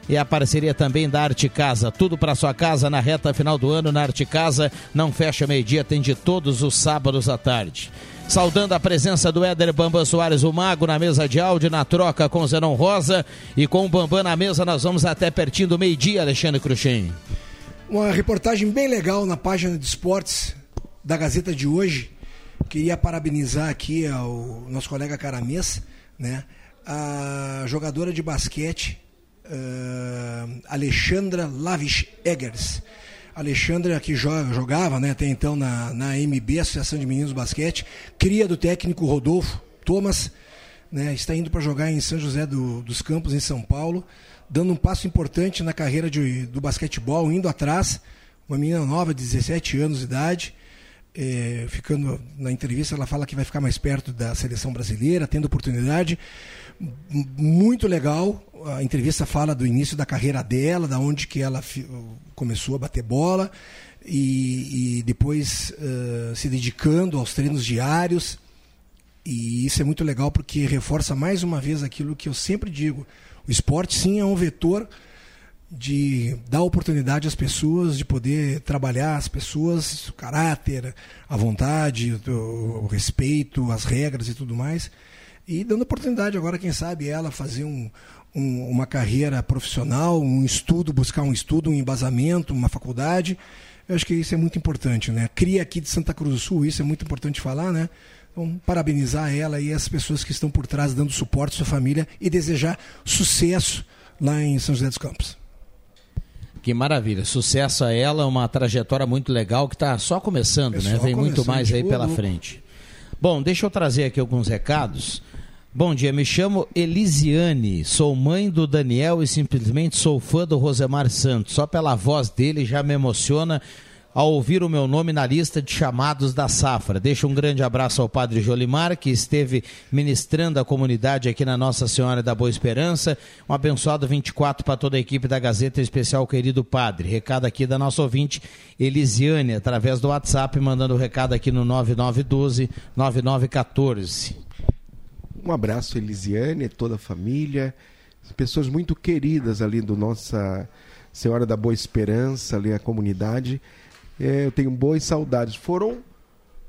E a parceria também da Arte Casa. Tudo para sua casa na reta final do ano na Arte Casa. Não fecha meio-dia, atende todos os sábados à tarde. Saudando a presença do Éder Bambam Soares, o Mago, na mesa de áudio, na troca com Zenon Rosa. E com o Bambam na mesa, nós vamos até pertinho do meio-dia, Alexandre Cruxem. Uma reportagem bem legal na página de esportes da Gazeta de hoje. Queria parabenizar aqui ao nosso colega Caramês, né? A jogadora de basquete uh, Alexandra Lavish Eggers. Alexandra, que joga, jogava né, até então na, na MB, Associação de Meninos Basquete, cria do técnico Rodolfo Thomas, né, está indo para jogar em São José do, dos Campos, em São Paulo, dando um passo importante na carreira de, do basquetebol, indo atrás. Uma menina nova, de 17 anos de idade. É, ficando na entrevista, ela fala que vai ficar mais perto da seleção brasileira, tendo oportunidade muito legal. A entrevista fala do início da carreira dela, da onde que ela começou a bater bola e, e depois uh, se dedicando aos treinos diários. E isso é muito legal porque reforça mais uma vez aquilo que eu sempre digo: o esporte sim é um vetor de dar oportunidade às pessoas de poder trabalhar as pessoas, o caráter, a vontade, o, o respeito, as regras e tudo mais e dando oportunidade agora, quem sabe, ela fazer um, um, uma carreira profissional, um estudo, buscar um estudo, um embasamento, uma faculdade. Eu acho que isso é muito importante, né? Cria aqui de Santa Cruz do Sul, isso é muito importante falar, né? Então, parabenizar ela e as pessoas que estão por trás dando suporte à sua família e desejar sucesso lá em São José dos Campos. Que maravilha. Sucesso a ela, uma trajetória muito legal que está só começando, é né? Vem muito mais aí pela frente. Bom, deixa eu trazer aqui alguns recados. Bom dia, me chamo Elisiane, sou mãe do Daniel e simplesmente sou fã do Rosemar Santos. Só pela voz dele já me emociona ao ouvir o meu nome na lista de chamados da safra. Deixo um grande abraço ao Padre Jolimar, que esteve ministrando a comunidade aqui na Nossa Senhora da Boa Esperança. Um abençoado 24 para toda a equipe da Gazeta Especial, querido Padre. Recado aqui da nossa ouvinte Elisiane, através do WhatsApp, mandando o recado aqui no 9912-9914. Um abraço, Elisiane, toda a família, pessoas muito queridas ali do Nossa Senhora da Boa Esperança, ali a comunidade. É, eu tenho boas saudades. Foram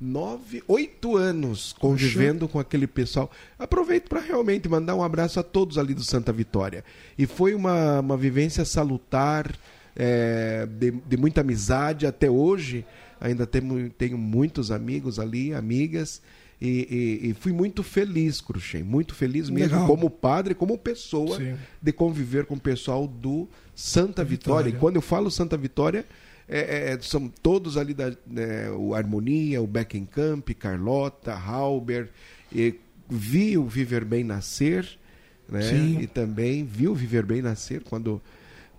nove, oito anos convivendo com aquele pessoal. Aproveito para realmente mandar um abraço a todos ali do Santa Vitória. E foi uma, uma vivência salutar, é, de, de, muita amizade até hoje. Ainda tenho, tenho muitos amigos ali, amigas. E, e, e fui muito feliz, Cruxem, muito feliz mesmo, Legal. como padre, como pessoa, Sim. de conviver com o pessoal do Santa Vitória. Vitória. E quando eu falo Santa Vitória, é, é, é, são todos ali da né, o Harmonia, o Beckenkamp, Carlota, Halber, e vi o Viver Bem nascer, né? Sim. E também viu o Viver Bem nascer quando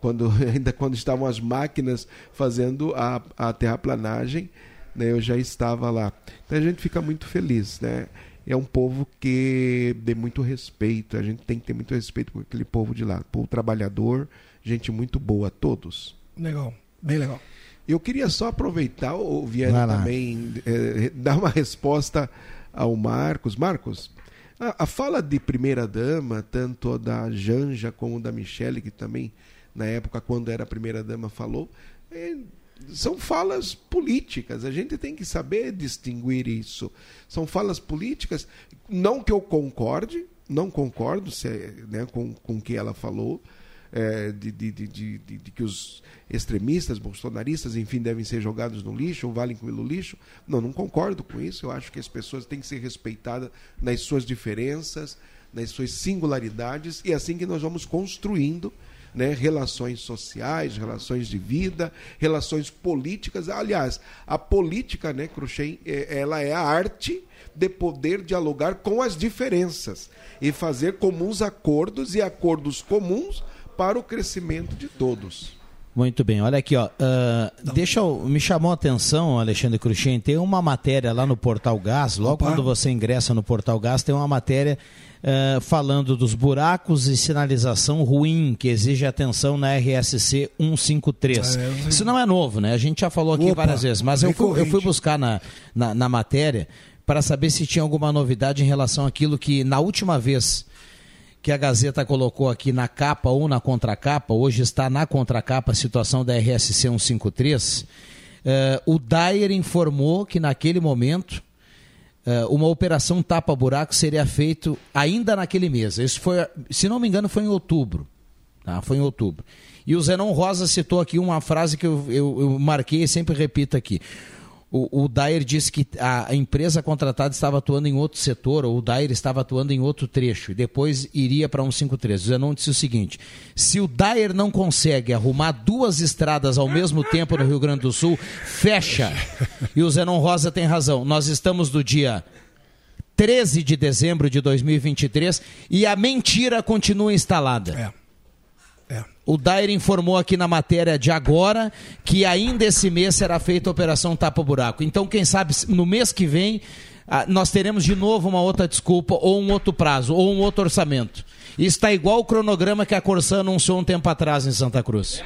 quando ainda quando estavam as máquinas fazendo a, a terraplanagem, né, eu já estava lá. Então a gente fica muito feliz, né? É um povo que dê muito respeito, a gente tem que ter muito respeito com aquele povo de lá, povo trabalhador, gente muito boa, todos. Legal, bem legal. Eu queria só aproveitar, o Viana também, é, dar uma resposta ao Marcos. Marcos, a, a fala de primeira-dama, tanto da Janja como da Michele, que também, na época, quando era primeira-dama, falou, é, são falas políticas. A gente tem que saber distinguir isso. São falas políticas, não que eu concorde, não concordo se, né, com, o que ela falou, é, de, de, de, de, que os extremistas, bolsonaristas, enfim, devem ser jogados no lixo ou valem pelo lixo. Não, não concordo com isso. Eu acho que as pessoas têm que ser respeitadas nas suas diferenças, nas suas singularidades, e é assim que nós vamos construindo né, relações sociais, relações de vida, relações políticas. Aliás, a política, né, Cruxem, é, ela é a arte de poder dialogar com as diferenças e fazer comuns acordos e acordos comuns para o crescimento de todos. Muito bem, olha aqui, ó. Uh, deixa eu, me chamou a atenção, Alexandre Cruxem, tem uma matéria lá no Portal Gás, logo Opa. quando você ingressa no Portal Gás, tem uma matéria uh, falando dos buracos e sinalização ruim que exige atenção na RSC 153. É, Isso não é novo, né? A gente já falou aqui Opa, várias vezes, mas eu fui, eu fui, buscar na, na, na matéria para saber se tinha alguma novidade em relação àquilo que na última vez que a Gazeta colocou aqui na capa ou na contracapa, hoje está na contracapa a situação da RSC 153, uh, o Dyer informou que naquele momento uma operação tapa-buraco seria feito ainda naquele mês. Isso foi, se não me engano, foi em outubro. Tá? Foi em outubro. E o Zenon Rosa citou aqui uma frase que eu, eu, eu marquei e sempre repito aqui o, o Dyer disse que a, empresa contratada estava atuando em outro setor, ou o Dyer estava atuando em outro trecho, e depois iria para 153. O Zenon disse o seguinte: se o Dyer não consegue arrumar duas estradas ao mesmo tempo no Rio Grande do Sul, fecha. E o Zenon Rosa tem razão. Nós estamos do dia 13 de dezembro de 2023 e a mentira continua instalada. É. É. O Dair informou aqui na matéria de agora que ainda esse mês será feita a operação Tapa Buraco. Então, quem sabe no mês que vem ah, nós teremos de novo uma outra desculpa, ou um outro prazo, ou um outro orçamento. Isso está igual o cronograma que a Corsã anunciou um tempo atrás em Santa Cruz.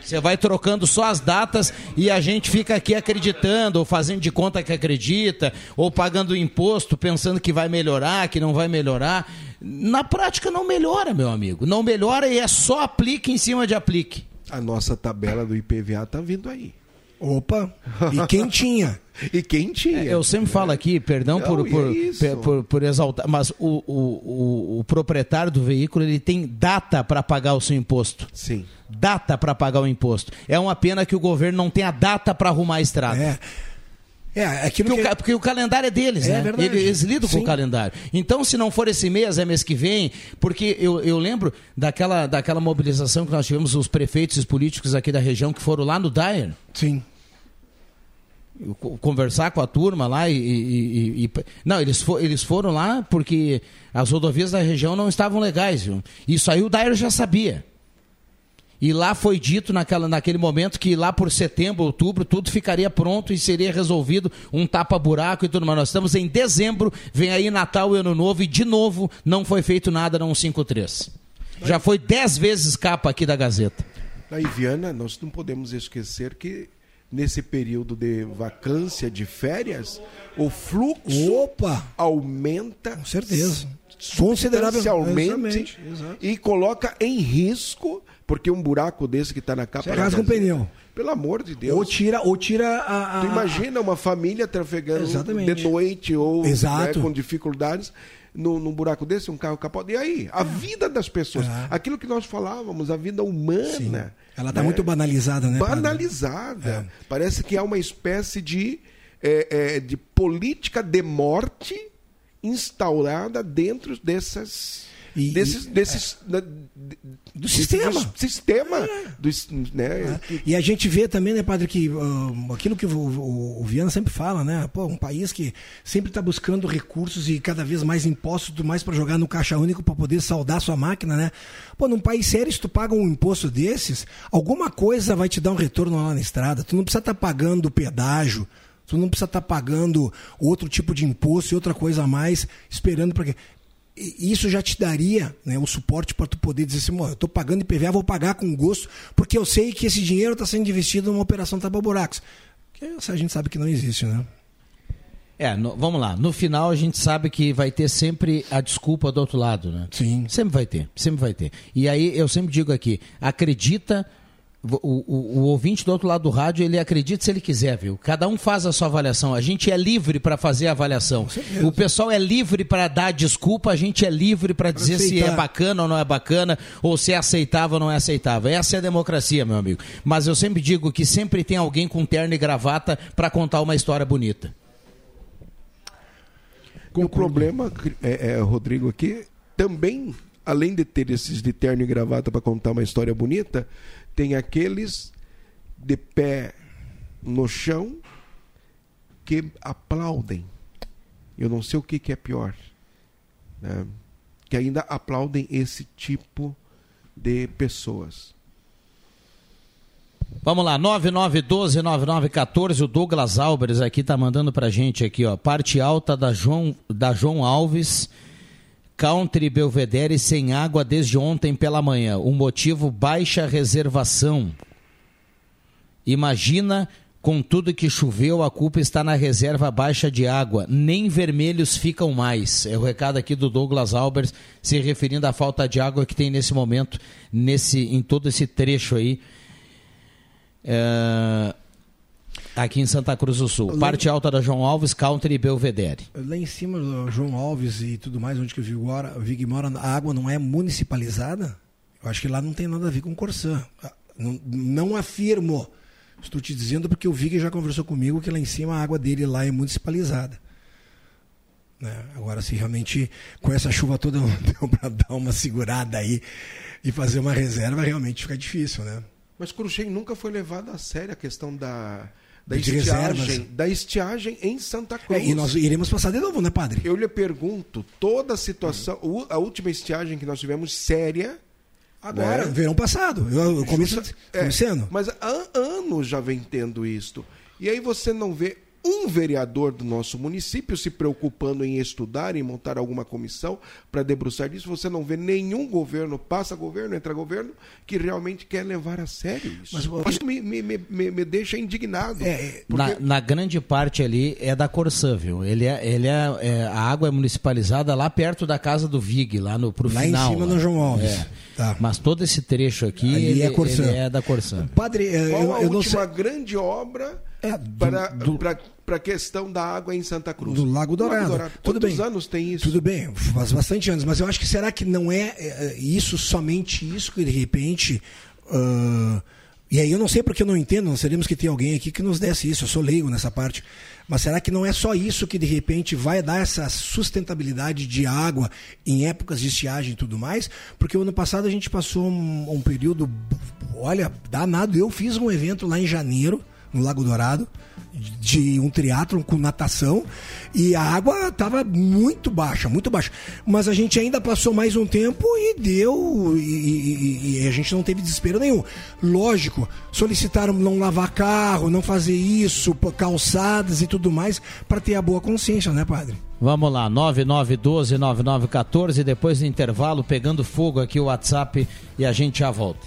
Você vai trocando só as datas e a gente fica aqui acreditando, ou fazendo de conta que acredita, ou pagando imposto pensando que vai melhorar, que não vai melhorar. Na prática não melhora, meu amigo. Não melhora e é só aplique em cima de aplique. A nossa tabela do IPVA tá vindo aí. Opa! E quem tinha? E quem tinha? É, eu sempre falo aqui, perdão Não, por, por, é por, por exaltar, mas o, o, o, o proprietário do veículo ele tem data para pagar o seu imposto. Sim. Data para pagar o imposto. É uma pena que o governo não tenha data para arrumar a estrada. É. É, aquilo porque, que- o, porque o calendário é deles, É né? verdade. Eles lidam com Sim. o calendário. Então, se não for esse mês, é mês que vem, porque eu, eu lembro daquela, daquela mobilização que nós tivemos, os prefeitos e os políticos aqui da região que foram lá no Dyer. Sim. Conversar com a turma lá e. e- e- não, eles, fo- eles foram lá porque as rodovias da região não estavam legais, viu? Isso aí o Dyer já sabia. E lá foi dito naquela, naquele momento que lá por setembro, outubro, tudo ficaria pronto e seria resolvido um tapa-buraco e tudo mais. Nós estamos em dezembro, vem aí Natal e Ano Novo e de novo não foi feito nada na 153. Já foi dez vezes capa aqui da Gazeta. Na Viana, nós não podemos esquecer que nesse período de vacância de férias, o fluxo aumenta Com certeza. Substancialmente Exatamente, exato. e coloca em risco, porque um buraco desse que está na capa Você rasga um pneu. Pelo amor de Deus. Ou tira, ou tira a. a- Tu imagina uma família trafegando Exatamente. de noite ou né, com dificuldades num, num buraco desse, um carro capota. E aí? A vida das pessoas. Aquilo que nós falávamos, a vida humana. Ela está né? muito banalizada, né? Banalizada. Parece que há uma espécie de, é, é, de política de morte instaurada dentro dessas. desses, desses, né, de- Do sistema. do sistema. dos, né, que- E a gente vê também, né, padre, que ah, aquilo que o, o, o Viana sempre fala, né? Pô, um país que sempre está buscando recursos e cada vez mais impostos, mais para jogar no caixa único para poder saldar sua máquina, né? Pô, num país sério, se tu paga um imposto desses, alguma coisa vai te dar um retorno lá na estrada. Tu não precisa estar pagando pedágio. Tu não precisa estar pagando outro tipo de imposto e outra coisa a mais, esperando para quê? Isso já te daria né, o suporte para tu poder dizer assim, "Mô, eu estou pagando IPVA, vou pagar com gosto, porque eu sei que esse dinheiro está sendo investido numa operação tapa-buracos. Que a gente sabe que não existe, né? É, no- vamos lá. No final a gente sabe que vai ter sempre a desculpa do outro lado, né? Sim. Sempre vai ter, sempre vai ter. E aí eu sempre digo aqui, acredita. O, o- o ouvinte do outro lado do rádio, ele acredita se ele quiser, viu? Cada um faz a sua avaliação. A gente é livre para fazer a avaliação. O pessoal é livre para dar desculpa, a gente é livre para dizer se é aceitar. bacana ou não é bacana, ou se é aceitável ou não é aceitável. Essa é a democracia, meu amigo. Mas eu sempre digo que sempre tem alguém com terno e gravata para contar uma história bonita. E o problema, é, é, Rodrigo, aqui, também, além de ter esses de terno e gravata para contar uma história bonita, tem aqueles de pé no chão que aplaudem. Eu não sei o que, que é pior. né? Que ainda aplaudem esse tipo de pessoas. Vamos lá, 9912-9914, o Douglas Álvares aqui tá mandando pra gente aqui, ó. Parte alta da João, da João Alves, Country Belvedere sem água desde ontem pela manhã. O motivo, baixa reservação. Imagina, com tudo que choveu, a culpa está na reserva baixa de água. Nem vermelhos ficam mais. É o recado aqui do Douglas Albers, se referindo à falta de água que tem nesse momento, nesse, em todo esse trecho aí. É, aqui em Santa Cruz do Sul. Parte alta da João Alves, Country e Belvedere. Lá em cima do João Alves e tudo mais, onde que o Vig mora, o Vig mora, a água não é municipalizada? Eu acho que lá não tem nada a ver com Corsã. Não, não afirmo. Estou te dizendo porque o Vig já conversou comigo que lá em cima a água dele lá é municipalizada. Né? Agora, se realmente com essa chuva toda deu para dar uma segurada aí e fazer uma reserva, realmente fica difícil, né? Mas Cruxem nunca foi levado a sério a questão da, da De estiagem, reservas. da estiagem em Santa Cruz. É, e nós iremos passar de novo, né, padre? Eu lhe pergunto, toda a situação, a última estiagem que nós tivemos séria. Agora, né? verão passado. Eu, eu começo, É, começando. Mas há anos já vem tendo isto. E aí você não vê um vereador do nosso município se preocupando em estudar, em montar alguma comissão para debruçar disso. Você não vê nenhum governo, passa governo, entra governo, que realmente quer levar a sério isso. Mas- isso me, me, me, me- deixa indignado. É, Na, na grande parte ali é da Corsã, viu? Ele é, ele é, é- a água é municipalizada lá perto da casa do Vig, lá no pro Lá em final. cima lá. no João Alves. É. Tá. Mas todo esse trecho aqui Ali ele, é Corsã. ele é da Corsã. Padre, eh, Qual eu, a eu não última sei. grande obra É, para, do- para para a questão da água em Santa Cruz. Do Lago Dourado. Tudo Quantos bem. anos tem isso? Tudo bem, faz bastante anos, mas eu acho que será que não é, é, isso, somente isso, que de repente. ah, e aí eu não sei porque eu não entendo, nós teríamos que ter alguém aqui que nos desse isso, eu sou leigo nessa parte. Mas será que não é só isso que de repente vai dar essa sustentabilidade de água em épocas de estiagem e tudo mais? Porque o ano passado a gente passou um, um período, olha, danado. Eu fiz um evento lá em janeiro, no Lago Dourado, de um triatlon com natação e a água estava muito baixa, muito baixa. Mas a gente ainda passou mais um tempo e deu e, e- e a gente não teve desespero nenhum. Lógico, solicitaram não lavar carro, não fazer isso, calçadas e tudo mais para ter a boa consciência, né, padre? Vamos lá, 9912-9914, depois do intervalo, pegando fogo aqui o WhatsApp e a gente já volta.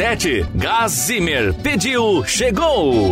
Gás Zimmer. Pediu, chegou!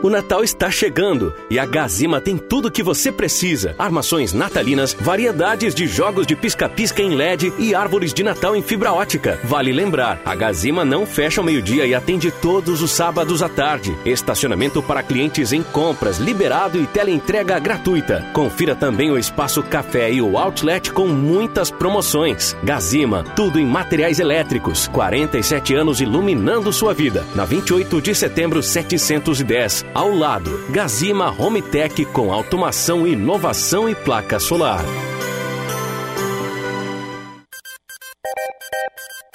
O Natal está chegando e a Gazima tem tudo o que você precisa: armações natalinas, variedades de jogos de pisca-pisca em LED e árvores de Natal em fibra ótica. Vale lembrar, a Gazima não fecha ao meio-dia e atende todos os sábados à tarde. Estacionamento para clientes em compras, liberado e teleentrega gratuita. Confira também o espaço café e o outlet com muitas promoções. Gazima, tudo em materiais elétricos. 47 anos iluminando sua vida. Na 28 de setembro, 710. Ao lado, Gazima Home Tech com automação, inovação e placa solar.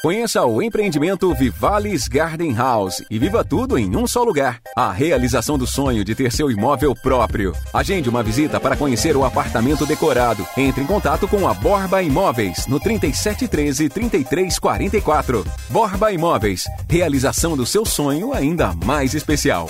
Conheça o empreendimento Vivales Garden House e viva tudo em um só lugar. A realização do sonho de ter seu imóvel próprio. Agende uma visita para conhecer o apartamento decorado. Entre em contato com a Borba Imóveis no 3713 3344. Borba Imóveis. Realização do seu sonho ainda mais especial.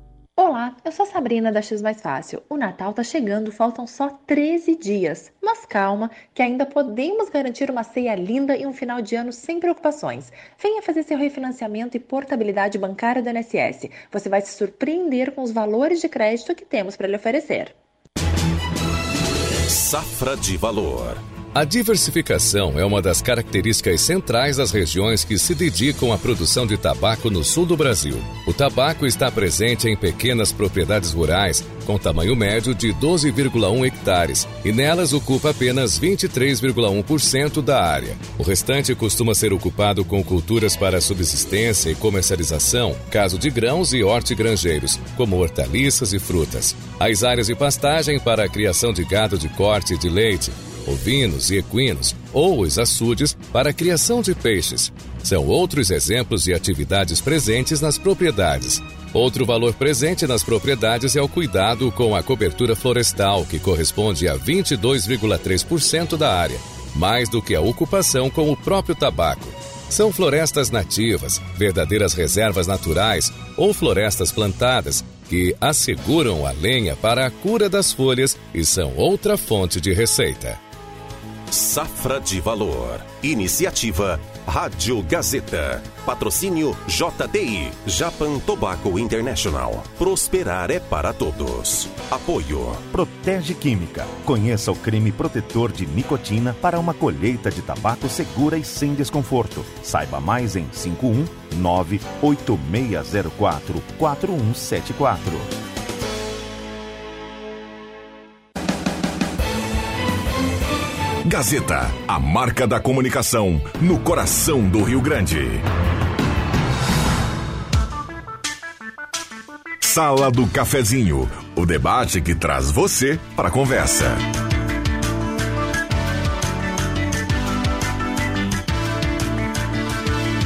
Olá, eu sou a Sabrina da X Mais Fácil. O Natal tá chegando, faltam só 13 dias. Mas calma, que ainda podemos garantir uma ceia linda e um final de ano sem preocupações. Venha fazer seu refinanciamento e portabilidade bancária do INSS. Você vai se surpreender com os valores de crédito que temos para lhe oferecer. Safra de valor. A diversificação é uma das características centrais das regiões que se dedicam à produção de tabaco no sul do Brasil. O tabaco está presente em pequenas propriedades rurais, com tamanho médio de 12,1 hectares, e nelas ocupa apenas 23,1% da área. O restante costuma ser ocupado com culturas para subsistência e comercialização, caso de grãos e hortigranjeiros, como hortaliças e frutas. As áreas de pastagem para a criação de gado de corte e de leite, ovinos e equinos, ou os açudes para a criação de peixes. São outros exemplos de atividades presentes nas propriedades. Outro valor presente nas propriedades é o cuidado com a cobertura florestal, que corresponde a 22,3% da área, mais do que a ocupação com o próprio tabaco. São florestas nativas, verdadeiras reservas naturais ou florestas plantadas que asseguram a lenha para a cura das folhas e são outra fonte de receita. Safra de Valor. Iniciativa Rádio Gazeta. Patrocínio JTI. Japan Tobacco International. Prosperar é para todos. Apoio. Protege Química. Conheça o creme protetor de nicotina para uma colheita de tabaco segura e sem desconforto. Saiba mais em 519 8604 4174. Gazeta, a marca da comunicação no coração do Rio Grande. Sala do Cafezinho, o debate que traz você para a conversa.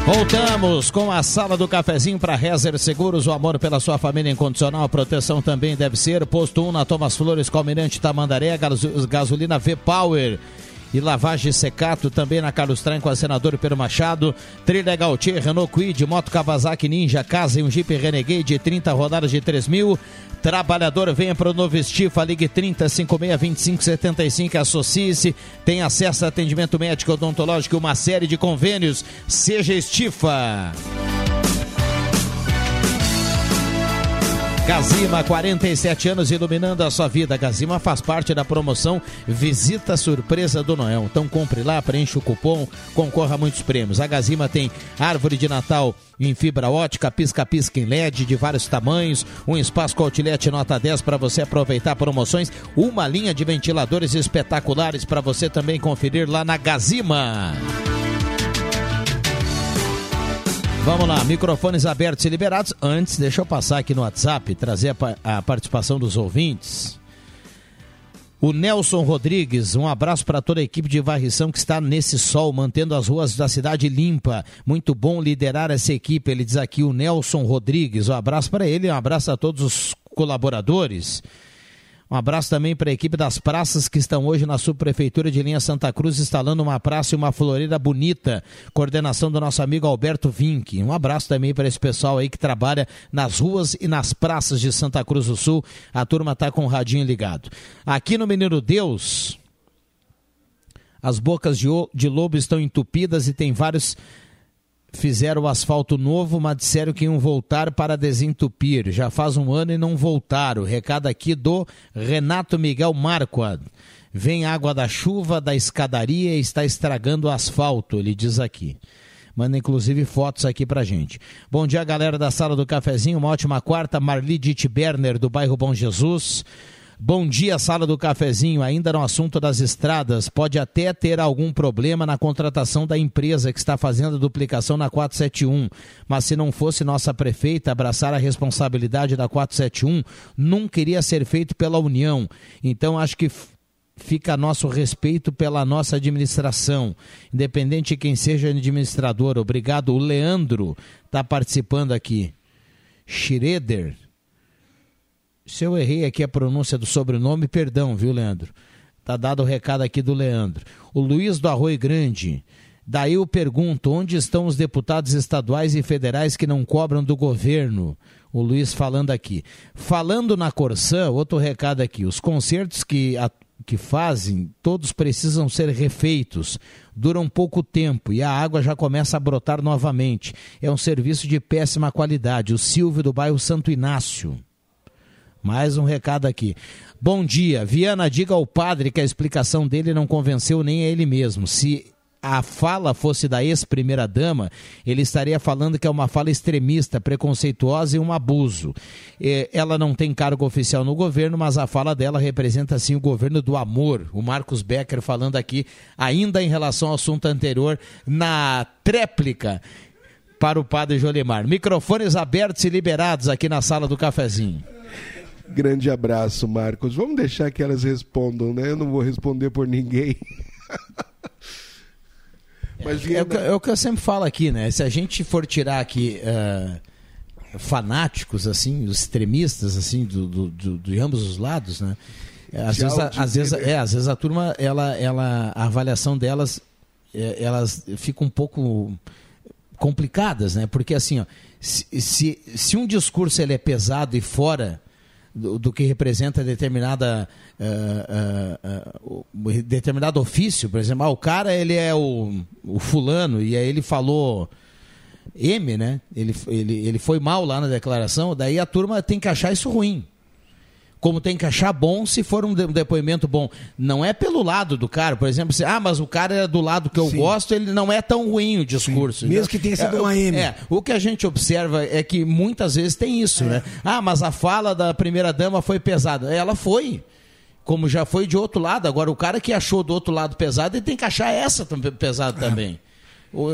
Voltamos com a sala do cafezinho para Rezer Seguros, o amor pela sua família incondicional, proteção também deve ser. Posto 1 na Thomas Flores, Calmirante Tamandaré, gasolina V-Power e lavagem secato também na Carlos Tran com a senador Pedro Machado. Trilha Gautier, Renault Quid, Moto Kawasaki Ninja, casa e um Jeep Renegade, 30 rodadas de 3 mil. Trabalhador, venha para o novo Estifa, ligue 30 56 25 75, associe-se, tem acesso a atendimento médico odontológico e uma série de convênios. Seja Estifa. Gazima, 47 anos iluminando a sua vida. Gazima faz parte da promoção Visita Surpresa do Noel. Então compre lá, preencha o cupom, concorra a muitos prêmios. A Gazima tem árvore de Natal em fibra ótica, pisca-pisca em LED de vários tamanhos, um espaço com outlet nota 10 para você aproveitar promoções, uma linha de ventiladores espetaculares para você também conferir lá na Gazima. Vamos lá, microfones abertos e liberados. Antes, deixa eu passar aqui no WhatsApp, trazer a, a participação dos ouvintes. O Nelson Rodrigues, um abraço para toda a equipe de varrição que está nesse sol, mantendo as ruas da cidade limpa. Muito bom liderar essa equipe, ele diz aqui o Nelson Rodrigues. Um abraço para ele, um abraço a todos os colaboradores. Um abraço também para a equipe das praças que estão hoje na subprefeitura de Linha Santa Cruz instalando uma praça e uma floreira bonita. Coordenação do nosso amigo Alberto Vinck. Um abraço também para esse pessoal aí que trabalha nas ruas e nas praças de Santa Cruz do Sul. A turma está com o radinho ligado. Aqui no Menino Deus, as bocas de, de lobo estão entupidas e tem vários fizeram o asfalto novo, mas disseram que iam voltar para desentupir. Já faz um ano e não voltaram. Recado aqui do Renato Miguel Marquardt. Vem água da chuva, da escadaria e está estragando o asfalto, ele diz aqui. Manda inclusive fotos aqui pra gente. Bom dia, galera da sala do cafezinho. Uma ótima quarta. Marli Ditt Berner, do bairro Bom Jesus. Bom dia, sala do cafezinho. Ainda no assunto das estradas, pode até ter algum problema na contratação da empresa que está fazendo a duplicação na 471. Mas se não fosse nossa prefeita abraçar a responsabilidade da 471, nunca iria ser feito pela União. Então acho que fica nosso respeito pela nossa administração, independente de quem seja administrador. Obrigado. O Leandro está participando aqui. Schroeder. Se eu errei aqui a pronúncia do sobrenome, perdão, viu, Leandro? Tá dado o recado aqui do Leandro. O Luiz do Arroio Grande. Daí eu pergunto: onde estão os deputados estaduais e federais que não cobram do governo? O Luiz falando aqui. Falando na Corsã, outro recado aqui: os concertos que, a, que fazem, todos precisam ser refeitos. Duram pouco tempo e a água já começa a brotar novamente. É um serviço de péssima qualidade. O Silvio do bairro Santo Inácio. Mais um recado aqui. Bom dia. Viana, diga ao padre que a explicação dele não convenceu nem a ele mesmo. Se a fala fosse da ex-primeira-dama, ele estaria falando que é uma fala extremista, preconceituosa e um abuso. Ela não tem cargo oficial no governo, mas a fala dela representa, sim, o governo do amor. O Marcos Becker falando aqui, ainda em relação ao assunto anterior, na tréplica para o padre Jolimar. Microfones abertos e liberados aqui na sala do cafezinho. Grande abraço, Marcos. Vamos deixar que elas respondam, né? Eu não vou responder por ninguém. Mas, é, é, o que, é, o que, eu sempre falo aqui, né? Se a gente for tirar aqui uh, fanáticos, assim, os extremistas, assim, do, do, do, de ambos os lados, né? Às vezes, a, às, vezes, é, às vezes a turma, ela, ela, a avaliação delas, é, elas ficam um pouco complicadas, né? Porque assim, ó, se, se, se um discurso ele é pesado e fora do, do que representa determinada uh, uh, uh, determinado ofício, por exemplo, ah, o cara ele é o, o fulano e aí ele falou M, né? Ele, ele, ele foi mal lá na declaração, daí a turma tem que achar isso ruim como tem que achar bom se for um, depoimento bom. Não é pelo lado do cara, por exemplo, se, ah, mas o cara é do lado que eu Sim. gosto, ele não é tão ruim o discurso. Sim. Mesmo que tenha sido é, uma M. É, o que a gente observa é que muitas vezes tem isso, é. né? Ah, mas a fala da primeira dama foi pesada. Ela foi. Como já foi de outro lado. Agora, o cara que achou do outro lado pesado, ele tem que achar essa pesada é. também.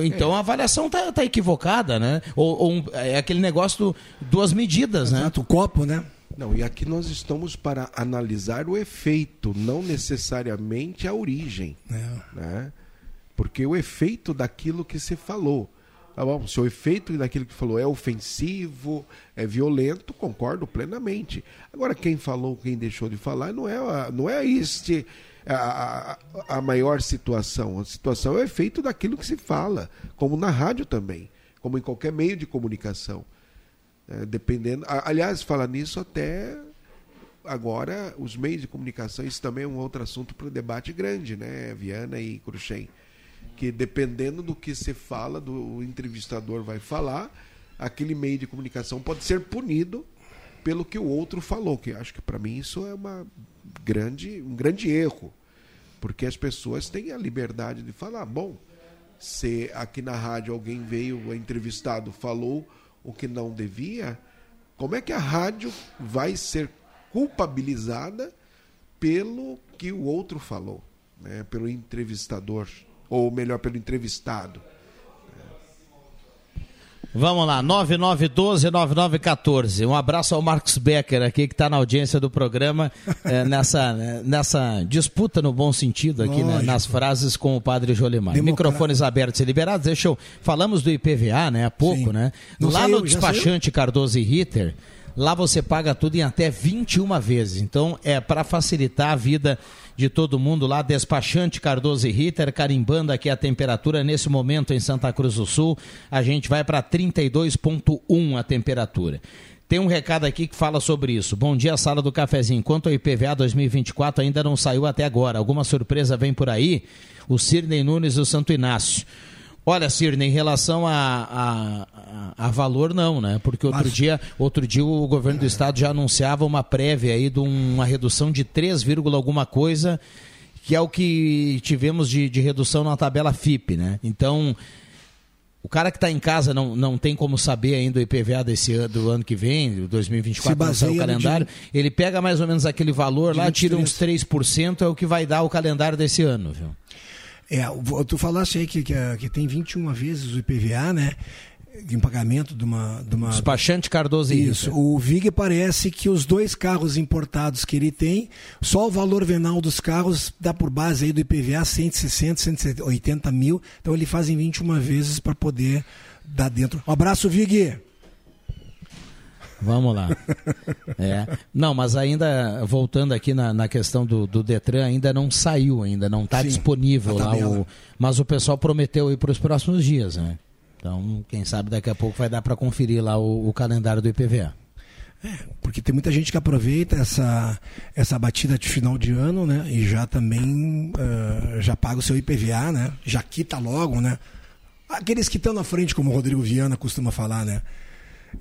Então a avaliação está tá equivocada, né? Ou, ou, é aquele negócio do, duas medidas, Exato, né? Exato, o copo, né? Não, e aqui nós estamos para analisar o efeito, não necessariamente a origem. É. Né? Porque o efeito daquilo que se falou. Tá bom? Se o efeito daquilo que falou é ofensivo, é violento, concordo plenamente. Agora, quem falou, quem deixou de falar, não é, não é este a, a, a maior situação. A situação é o efeito daquilo que se fala, como na rádio também, como em qualquer meio de comunicação. É, dependendo. Aliás, falar nisso até agora, os meios de comunicação, isso também é um outro assunto para debate grande, né, Viana e Cruxem? Que dependendo do que se fala, do entrevistador vai falar, aquele meio de comunicação pode ser punido pelo que o outro falou, que acho que para mim isso é uma grande, um grande erro, porque as pessoas têm a liberdade de falar, bom, se aqui na rádio alguém veio, entrevistado, falou o que não devia, como é que a rádio vai ser culpabilizada pelo que o outro falou, né? pelo entrevistador, ou melhor, pelo entrevistado? Vamos lá, 9912-9914. Um abraço ao Marcos Becker aqui, que está na audiência do programa, é, nessa, né, nessa disputa no bom sentido aqui, né, nas frases com o padre Jolimar. Democrata. Microfones abertos e liberados. Deixa eu. Falamos do IPVA, né, há pouco, Sim. né? Não lá no despachante Cardoso e Ritter. Lá você paga tudo em até 21 vezes. Então, é para facilitar a vida de todo mundo lá, despachante Cardoso e Ritter, carimbando aqui a temperatura nesse momento em Santa Cruz do Sul. A gente vai para 32,1 a temperatura. Tem um recado aqui que fala sobre isso. Bom dia, sala do cafezinho. Quanto ao IPVA 2024, ainda não saiu até agora. Alguma surpresa vem por aí? O Cirnei Nunes do Santo Inácio. Olha, Cirne, em relação a, a, a, valor, não, né? Porque outro, Mas... dia, outro dia o governo do estado já anunciava uma prévia aí de uma redução de 3, alguma coisa, que é o que tivemos de, de redução na tabela FIP, né? Então, o cara que está em casa não, não tem como saber ainda o IPVA desse ano, do ano que vem, 2024, não sai o calendário. Ele pega mais ou menos aquele valor lá, tira uns 3%, é o que vai dar o calendário desse ano, viu? É, tu falaste aí que, que, que tem 21 vezes o IPVA, né? em pagamento de uma. De uma... Despachante Cardoso e Isso. O Vig parece que os dois carros importados que ele tem, só o valor venal dos carros dá por base aí do IPVA 160, 180 mil. Então ele faz em 21 vezes para poder dar dentro. Um abraço, Vig! Vamos lá. É. Não, mas ainda, voltando aqui na, na questão do, do Detran, ainda não saiu, ainda não está disponível lá. O, mas o pessoal prometeu ir para os próximos dias, né? Então, quem sabe daqui a pouco vai dar para conferir lá o, o, calendário do IPVA. É, porque tem muita gente que aproveita essa, essa batida de final de ano, né? E já também uh, já paga o seu IPVA, né? Já quita logo, né? Aqueles que estão na frente, como o Rodrigo Viana costuma falar, né?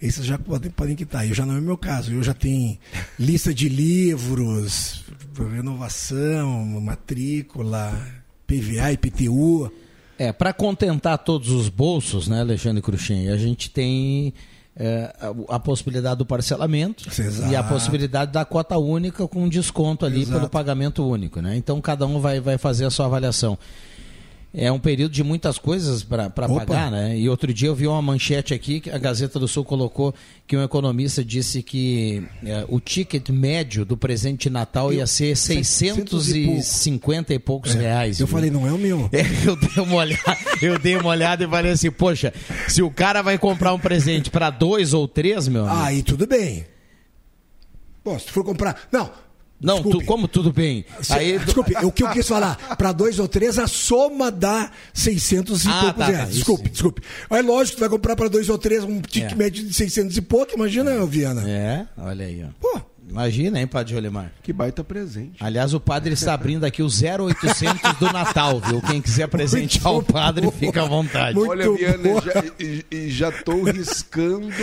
Esses já podem, podem quitar. Eu já não é o meu caso. Eu já tenho lista de livros, renovação, matrícula, PVA, IPTU. É, para contentar todos os bolsos, né, Alexandre Cruxem, a gente tem é, a, a, possibilidade do parcelamento Exato. e a possibilidade da cota única com desconto ali Exato. pelo pagamento único. Né? Então cada um vai, vai fazer a sua avaliação é um período de muitas coisas para pagar, né? E outro dia eu vi uma manchete aqui que a Gazeta do Sul colocou que um economista disse que é, o ticket médio do presente de Natal ia ser 650 e, poucos é, reais. Eu viu? falei, não é o meu. É, eu dei uma olhada, eu dei uma olhada e falei assim, poxa, se o cara vai comprar um presente para dois ou três, meu amigo. Aí tudo bem. Pô, se for comprar, não, não, tu, como tudo bem? Aí, desculpe, o que eu quis falar, para dois ou três, a soma dá 600 e ah, poucos tá, reais. Tá, desculpe, isso. desculpe. É lógico que tu vai comprar para dois ou três um ticket é. médio de 600 e pouco, imagina, é. Viana. É, olha aí. Ó. Pô, Imagina, hein, Padre Olimar? Que baita presente. Aliás, o padre está abrindo aqui o 0800 do Natal, viu? Quem quiser presentear o padre, fica à vontade. Muito Olha, Viana, já, estou riscando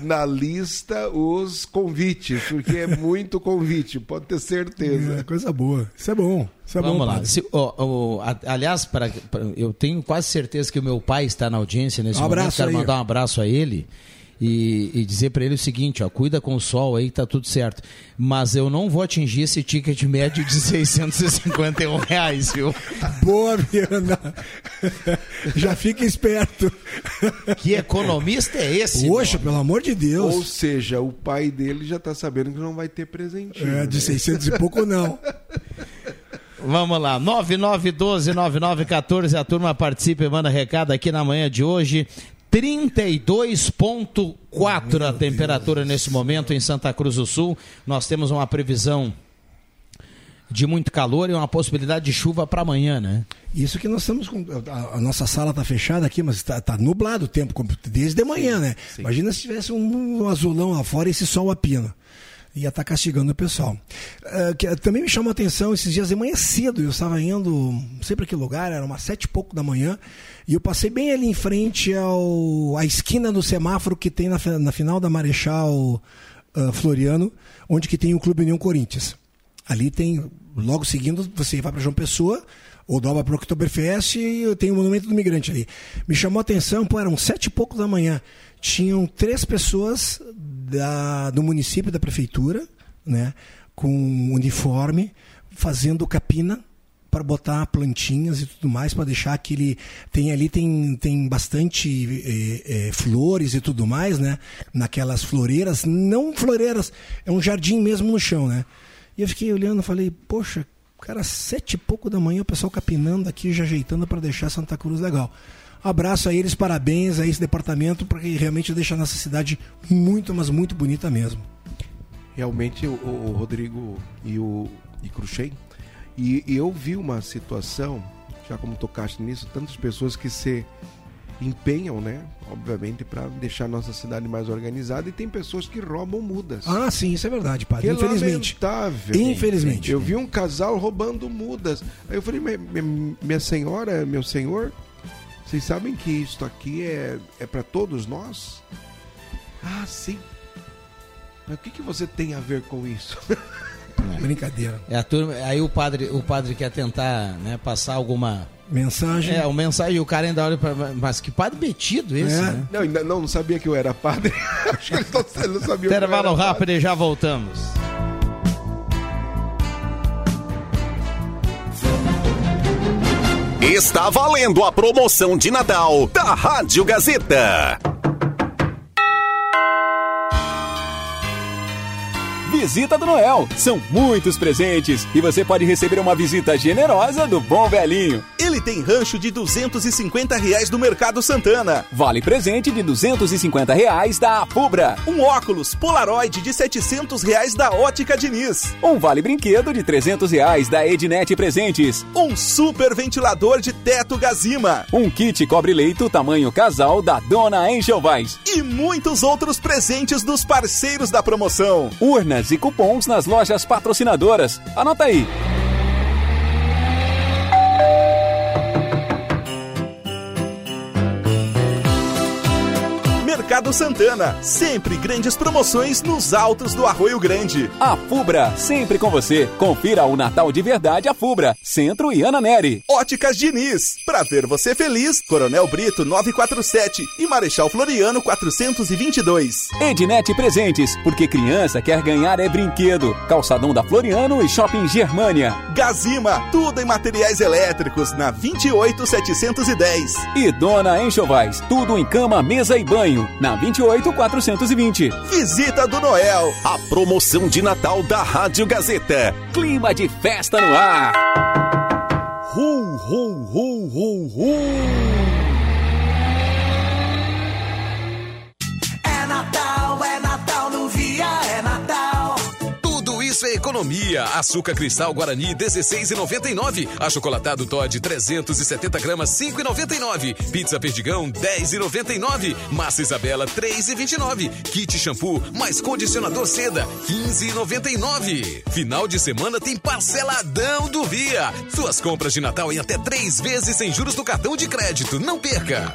na lista os convites, porque é muito convite, pode ter certeza. É, coisa boa. Isso é bom. Isso é Vamos bom, lá. Se, oh, oh, aliás, pra, pra, eu tenho quase certeza que o meu pai está na audiência nesse um momento. Quero aí, mandar um abraço a ele e, e dizer para ele o seguinte, ó, cuida com o sol aí, tá tudo certo. Mas eu não vou atingir esse ticket médio de 651 reais, viu? Boa, Viana. Já fica esperto. Que economista é esse? Poxa, pelo amor de Deus. Ou seja, o pai dele já tá sabendo que não vai ter presente. É, de 600 e pouco não. Vamos lá, 9912-9914, a turma participa e manda recado aqui na manhã de hoje. 32,4 a temperatura Deus nesse momento em Santa Cruz do Sul. Nós temos uma previsão de muito calor e uma possibilidade de chuva para amanhã, né? Isso que nós estamos com. A, a nossa sala está fechada aqui, mas está tá nublado o tempo, desde de manhã, né? Sim. Imagina se tivesse um, um azulão lá fora e esse sol a pino ia estar tá castigando o pessoal. Uh, que, também me chamou a atenção esses dias de manhã cedo, eu estava indo, não sei para que lugar, era umas sete e pouco da manhã, e eu passei bem ali em frente ao, à esquina do semáforo que tem na, na final da Marechal uh, Floriano, onde que tem o Clube União Corinthians. Ali tem, logo seguindo, você vai para João Pessoa, ou dobra para o Oktoberfest e tem o Monumento do Migrante ali. Me chamou a atenção, pô, eram sete e pouco da manhã. Tinham três pessoas da, do município, da prefeitura, né, com uniforme, fazendo capina para botar plantinhas e tudo mais para deixar aquele tem ali tem, tem bastante é, é, flores e tudo mais né naquelas floreiras não floreiras é um jardim mesmo no chão né. E eu fiquei olhando falei poxa cara sete e pouco da manhã o pessoal capinando aqui já ajeitando para deixar Santa Cruz legal Abraço a eles, parabéns a esse departamento, porque realmente deixa a nossa cidade muito, mas muito bonita mesmo. Realmente, o, o Rodrigo e o e Cruxem, e, e, eu vi uma situação, já como tocaste nisso, tantas pessoas que se empenham, né? Obviamente, para deixar a nossa cidade mais organizada, e tem pessoas que roubam mudas. Ah, sim, isso é verdade, padre. Que Infelizmente. Lamentável. Infelizmente. Eu vi um casal roubando mudas. Aí eu falei, minha, minha senhora, meu senhor, vocês sabem que isto aqui é, é para todos nós? Ah, sim. Mas o que, que você tem a ver com isso? É. Brincadeira. É a turma, aí o padre, o padre quer tentar né, passar alguma mensagem. É, uma mensagem e o cara ainda olha para. Mas que padre metido esse, é. né? Não, ainda não, não sabia que eu era padre. Acho que ele não, não sabia Intervalo rápido e já voltamos. Está valendo a promoção de Natal da Rádio Gazeta. Visita do Noel. São muitos presentes e você pode receber uma visita generosa do Bom Velhinho. Ele tem rancho de 250 reais do Mercado Santana. Vale presente de 250 reais da Apubra. Um óculos Polaroid de 700 reais da Ótica Diniz. Um vale brinquedo de 300 reais da Ednet Presentes. Um super ventilador de teto Gazima. Um kit cobre-leito tamanho casal da Dona Engelvais. E muitos outros presentes dos parceiros da promoção. Urnas e cupons nas lojas patrocinadoras. Anota aí. Mercado Santana, sempre grandes promoções nos altos do Arroio Grande. A Fubra, sempre com você. Confira o Natal de verdade a Fubra, Centro e Ana Neri. Óticas Diniz, pra ver você feliz, Coronel Brito 947 e Marechal Floriano 422. Ednet Presentes, porque criança quer ganhar é brinquedo. Calçadão da Floriano e Shopping Germania. Gazima, tudo em materiais elétricos na 28710. E Dona Enxovais, tudo em cama, mesa e banho na 28420. Visita do Noel, a promoção de Natal da Rádio Gazeta. Clima de festa no ar. Hu, hu, hu, hu, hu. Isso é economia. Açúcar cristal Guarani 16,99. Achocolatado Todd 370 gramas 5,99. Pizza Perdigão 10,99. Massa Isabela 3,29. Kit shampoo mais condicionador seda 15,99. Final de semana tem parceladão do Via. Suas compras de Natal em até três vezes sem juros no cartão de crédito. Não perca.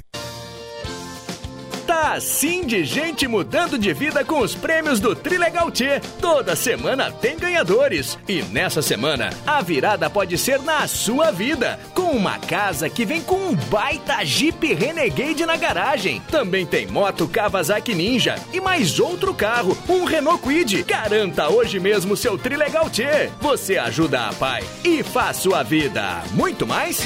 Tá assim de gente mudando de vida com os prêmios do Trilegal T. Toda semana tem ganhadores. E nessa semana, a virada pode ser na sua vida. Com uma casa que vem com um baita Jeep Renegade na garagem. Também tem moto Kawasaki Ninja e mais outro carro, um Renault Kwid. Garanta hoje mesmo seu Trilegal T. Você ajuda a pai e faz sua vida muito mais.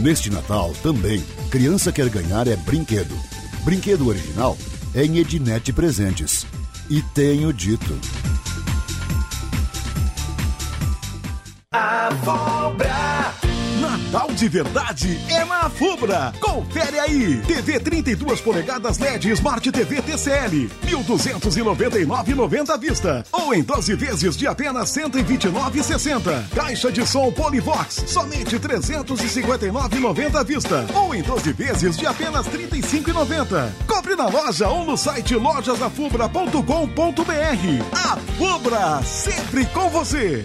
Neste Natal também, criança quer ganhar é brinquedo. Brinquedo original é em Ednet Presentes. E tenho dito. A. Natal de verdade é na Fubra. Confere aí. TV 32 polegadas LED Smart TV TCL, 1.299,90 à vista. Ou em 12 vezes de apenas 129,60. Caixa de som Polivox, somente 359,90 à vista. Ou em 12 vezes de apenas 35,90. Compre na loja ou no site lojasafubra.com.br. A Fubra, sempre com você.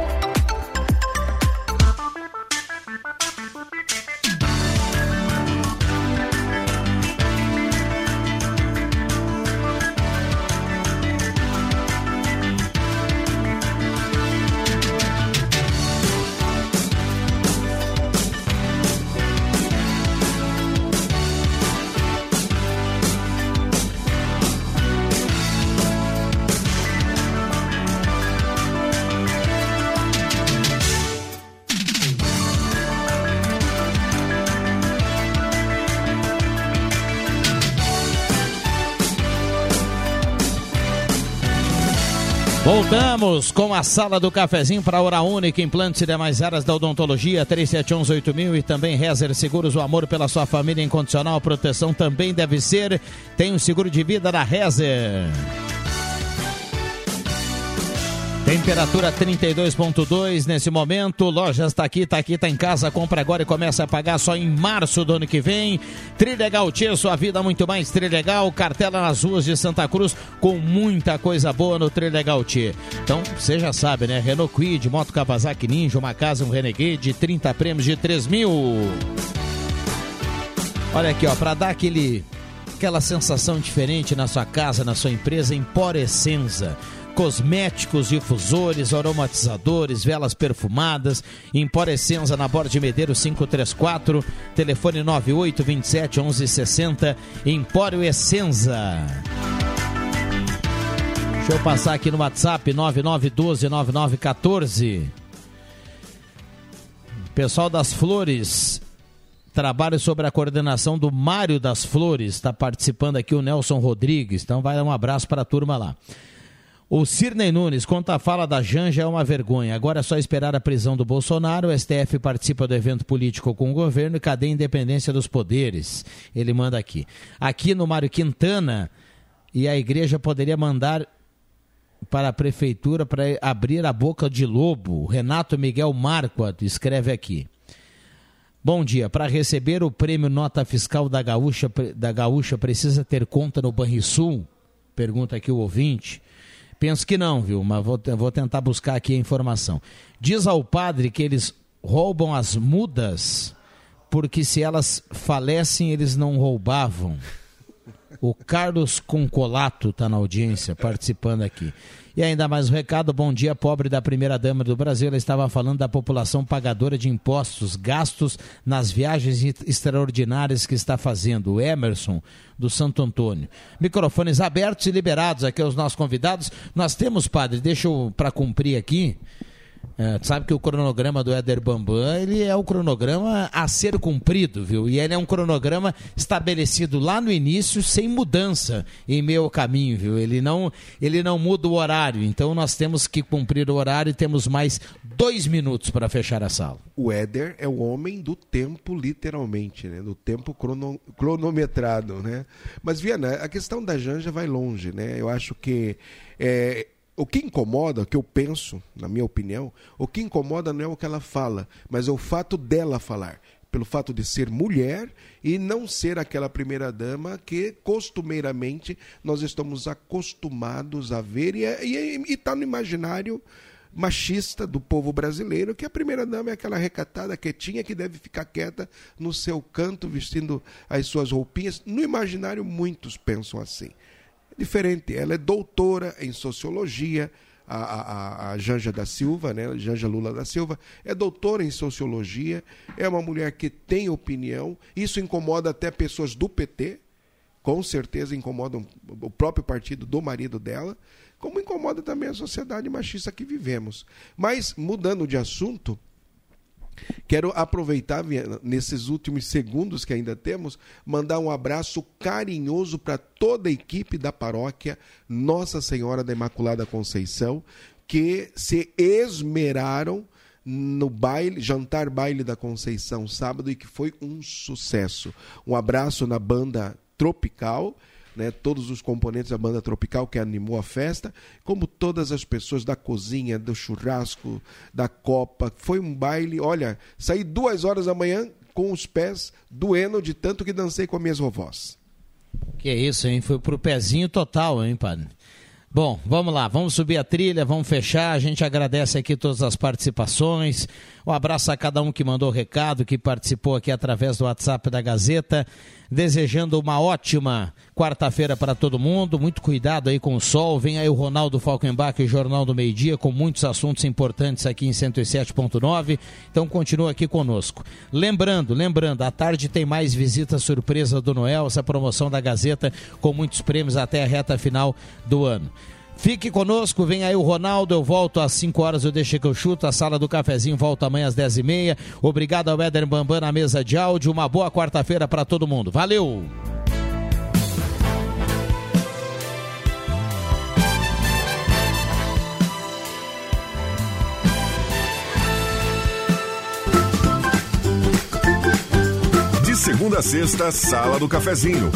Voltamos com a sala do cafezinho para Hora Única, implantes e demais áreas da odontologia, 37118000 e também Rezer Seguros, o amor pela sua família incondicional, proteção também deve ser. Tem um seguro de vida da Rezer. Temperatura 32.2 nesse momento. Lojas está aqui, está aqui, está em casa. Compra agora e começa a pagar só em março do ano que vem. Trilegal Tia, sua vida muito mais Trilegal. Cartela nas ruas de Santa Cruz com muita coisa boa no Trilegal Tia. Então, você já sabe, né? Renault Quid, Moto Kawasaki Ninja, uma casa, um Renegade, 30 prêmios de 3 mil. Olha aqui, ó, para dar aquele aquela sensação diferente na sua casa, na sua empresa, Empor Essenza cosméticos, difusores, aromatizadores, velas perfumadas, Empório Essenza na Borda de Medeiros 534, telefone 98 27 11 60, Empório Essenza. Deixa eu passar aqui no WhatsApp 9912 9914. Pessoal das Flores, trabalho sobre a coordenação do Mário das Flores, está participando aqui o Nelson Rodrigues, então vai dar um abraço para a turma lá. O Cirnei Nunes, quanto à fala da Janja, é uma vergonha. Agora é só esperar a prisão do Bolsonaro. O STF participa do evento político com o governo e cadê a independência dos poderes? Ele manda aqui. Aqui no Mário Quintana, e a igreja poderia mandar para a prefeitura para abrir a boca de lobo. Renato Miguel Marquardt escreve aqui. Bom dia. Para receber o prêmio Nota Fiscal da Gaúcha, da Gaúcha precisa ter conta no Banrisul? Pergunta aqui o ouvinte. Penso que não, viu? Mas vou, vou tentar buscar aqui a informação. Diz ao padre que eles roubam as mudas porque se elas falecem, eles não roubavam. O Carlos Concolato está na audiência, participando aqui. E ainda mais um recado, bom dia, pobre da primeira-dama do Brasil. Ela estava falando da população pagadora de impostos, gastos nas viagens extraordinárias que está fazendo. O Emerson, do Santo Antônio. Microfones abertos e liberados aqui aos nossos convidados. Nós temos, padre, deixa eu, para cumprir aqui, é, sabe que o cronograma do Éder Bambam ele é o cronograma a ser cumprido, viu? E ele é um cronograma estabelecido lá no início sem mudança em meio caminho, viu? Ele não, ele não muda o horário, então nós temos que cumprir o horário e temos mais dois minutos para fechar a sala. O Éder é o homem do tempo, literalmente, né? Do tempo crono, cronometrado, né? Mas, Viana, a questão da Janja vai longe, né? Eu acho que é, o que incomoda, o que eu penso, na minha opinião, o que incomoda não é o que ela fala, mas é o fato dela falar. Pelo fato de ser mulher e não ser aquela primeira-dama que costumeiramente nós estamos acostumados a ver e está no imaginário machista do povo brasileiro, que a primeira-dama é aquela recatada, quietinha, que deve ficar quieta no seu canto, vestindo as suas roupinhas. No imaginário, muitos pensam assim diferente. Ela é doutora em sociologia, a, a, a, Janja da Silva, né? Janja Lula da Silva, é doutora em sociologia, é uma mulher que tem opinião, isso incomoda até pessoas do PT, com certeza incomoda o próprio partido do marido dela, como incomoda também a sociedade machista que vivemos. Mas, mudando de assunto, Quero aproveitar, nesses últimos segundos que ainda temos, mandar um abraço carinhoso para toda a equipe da paróquia Nossa Senhora da Imaculada Conceição, que se esmeraram no baile, jantar baile da Conceição sábado e que foi um sucesso. Um abraço na banda Tropical né, todos os componentes da banda tropical que animou a festa, como todas as pessoas da cozinha, do churrasco, da copa. Foi um baile, olha, saí duas horas da manhã com os pés doendo de tanto que dancei com as minhas vovós. Que é isso, hein? Foi pro pezinho total, hein, padre? Bom, vamos lá, vamos subir a trilha, vamos fechar. A gente agradece aqui todas as participações. Um abraço a cada um que mandou recado, que participou aqui através do WhatsApp da Gazeta desejando uma ótima quarta-feira para todo mundo. Muito cuidado aí com o sol. Vem aí o Ronaldo Falkenbach, Jornal do Meio Dia, com muitos assuntos importantes aqui em 107.9. Então continua aqui conosco. Lembrando, lembrando, à tarde tem mais visita surpresa do Noel, essa promoção da Gazeta com muitos prêmios até a reta final do ano. Fique conosco, vem aí o Ronaldo, eu volto às 5 horas, eu deixo que eu chuto, a sala do cafezinho volta amanhã às 10 e meia. Obrigado ao Éder Bambam na mesa de áudio, uma boa quarta-feira para todo mundo. Valeu! De segunda a sexta, sala do cafezinho.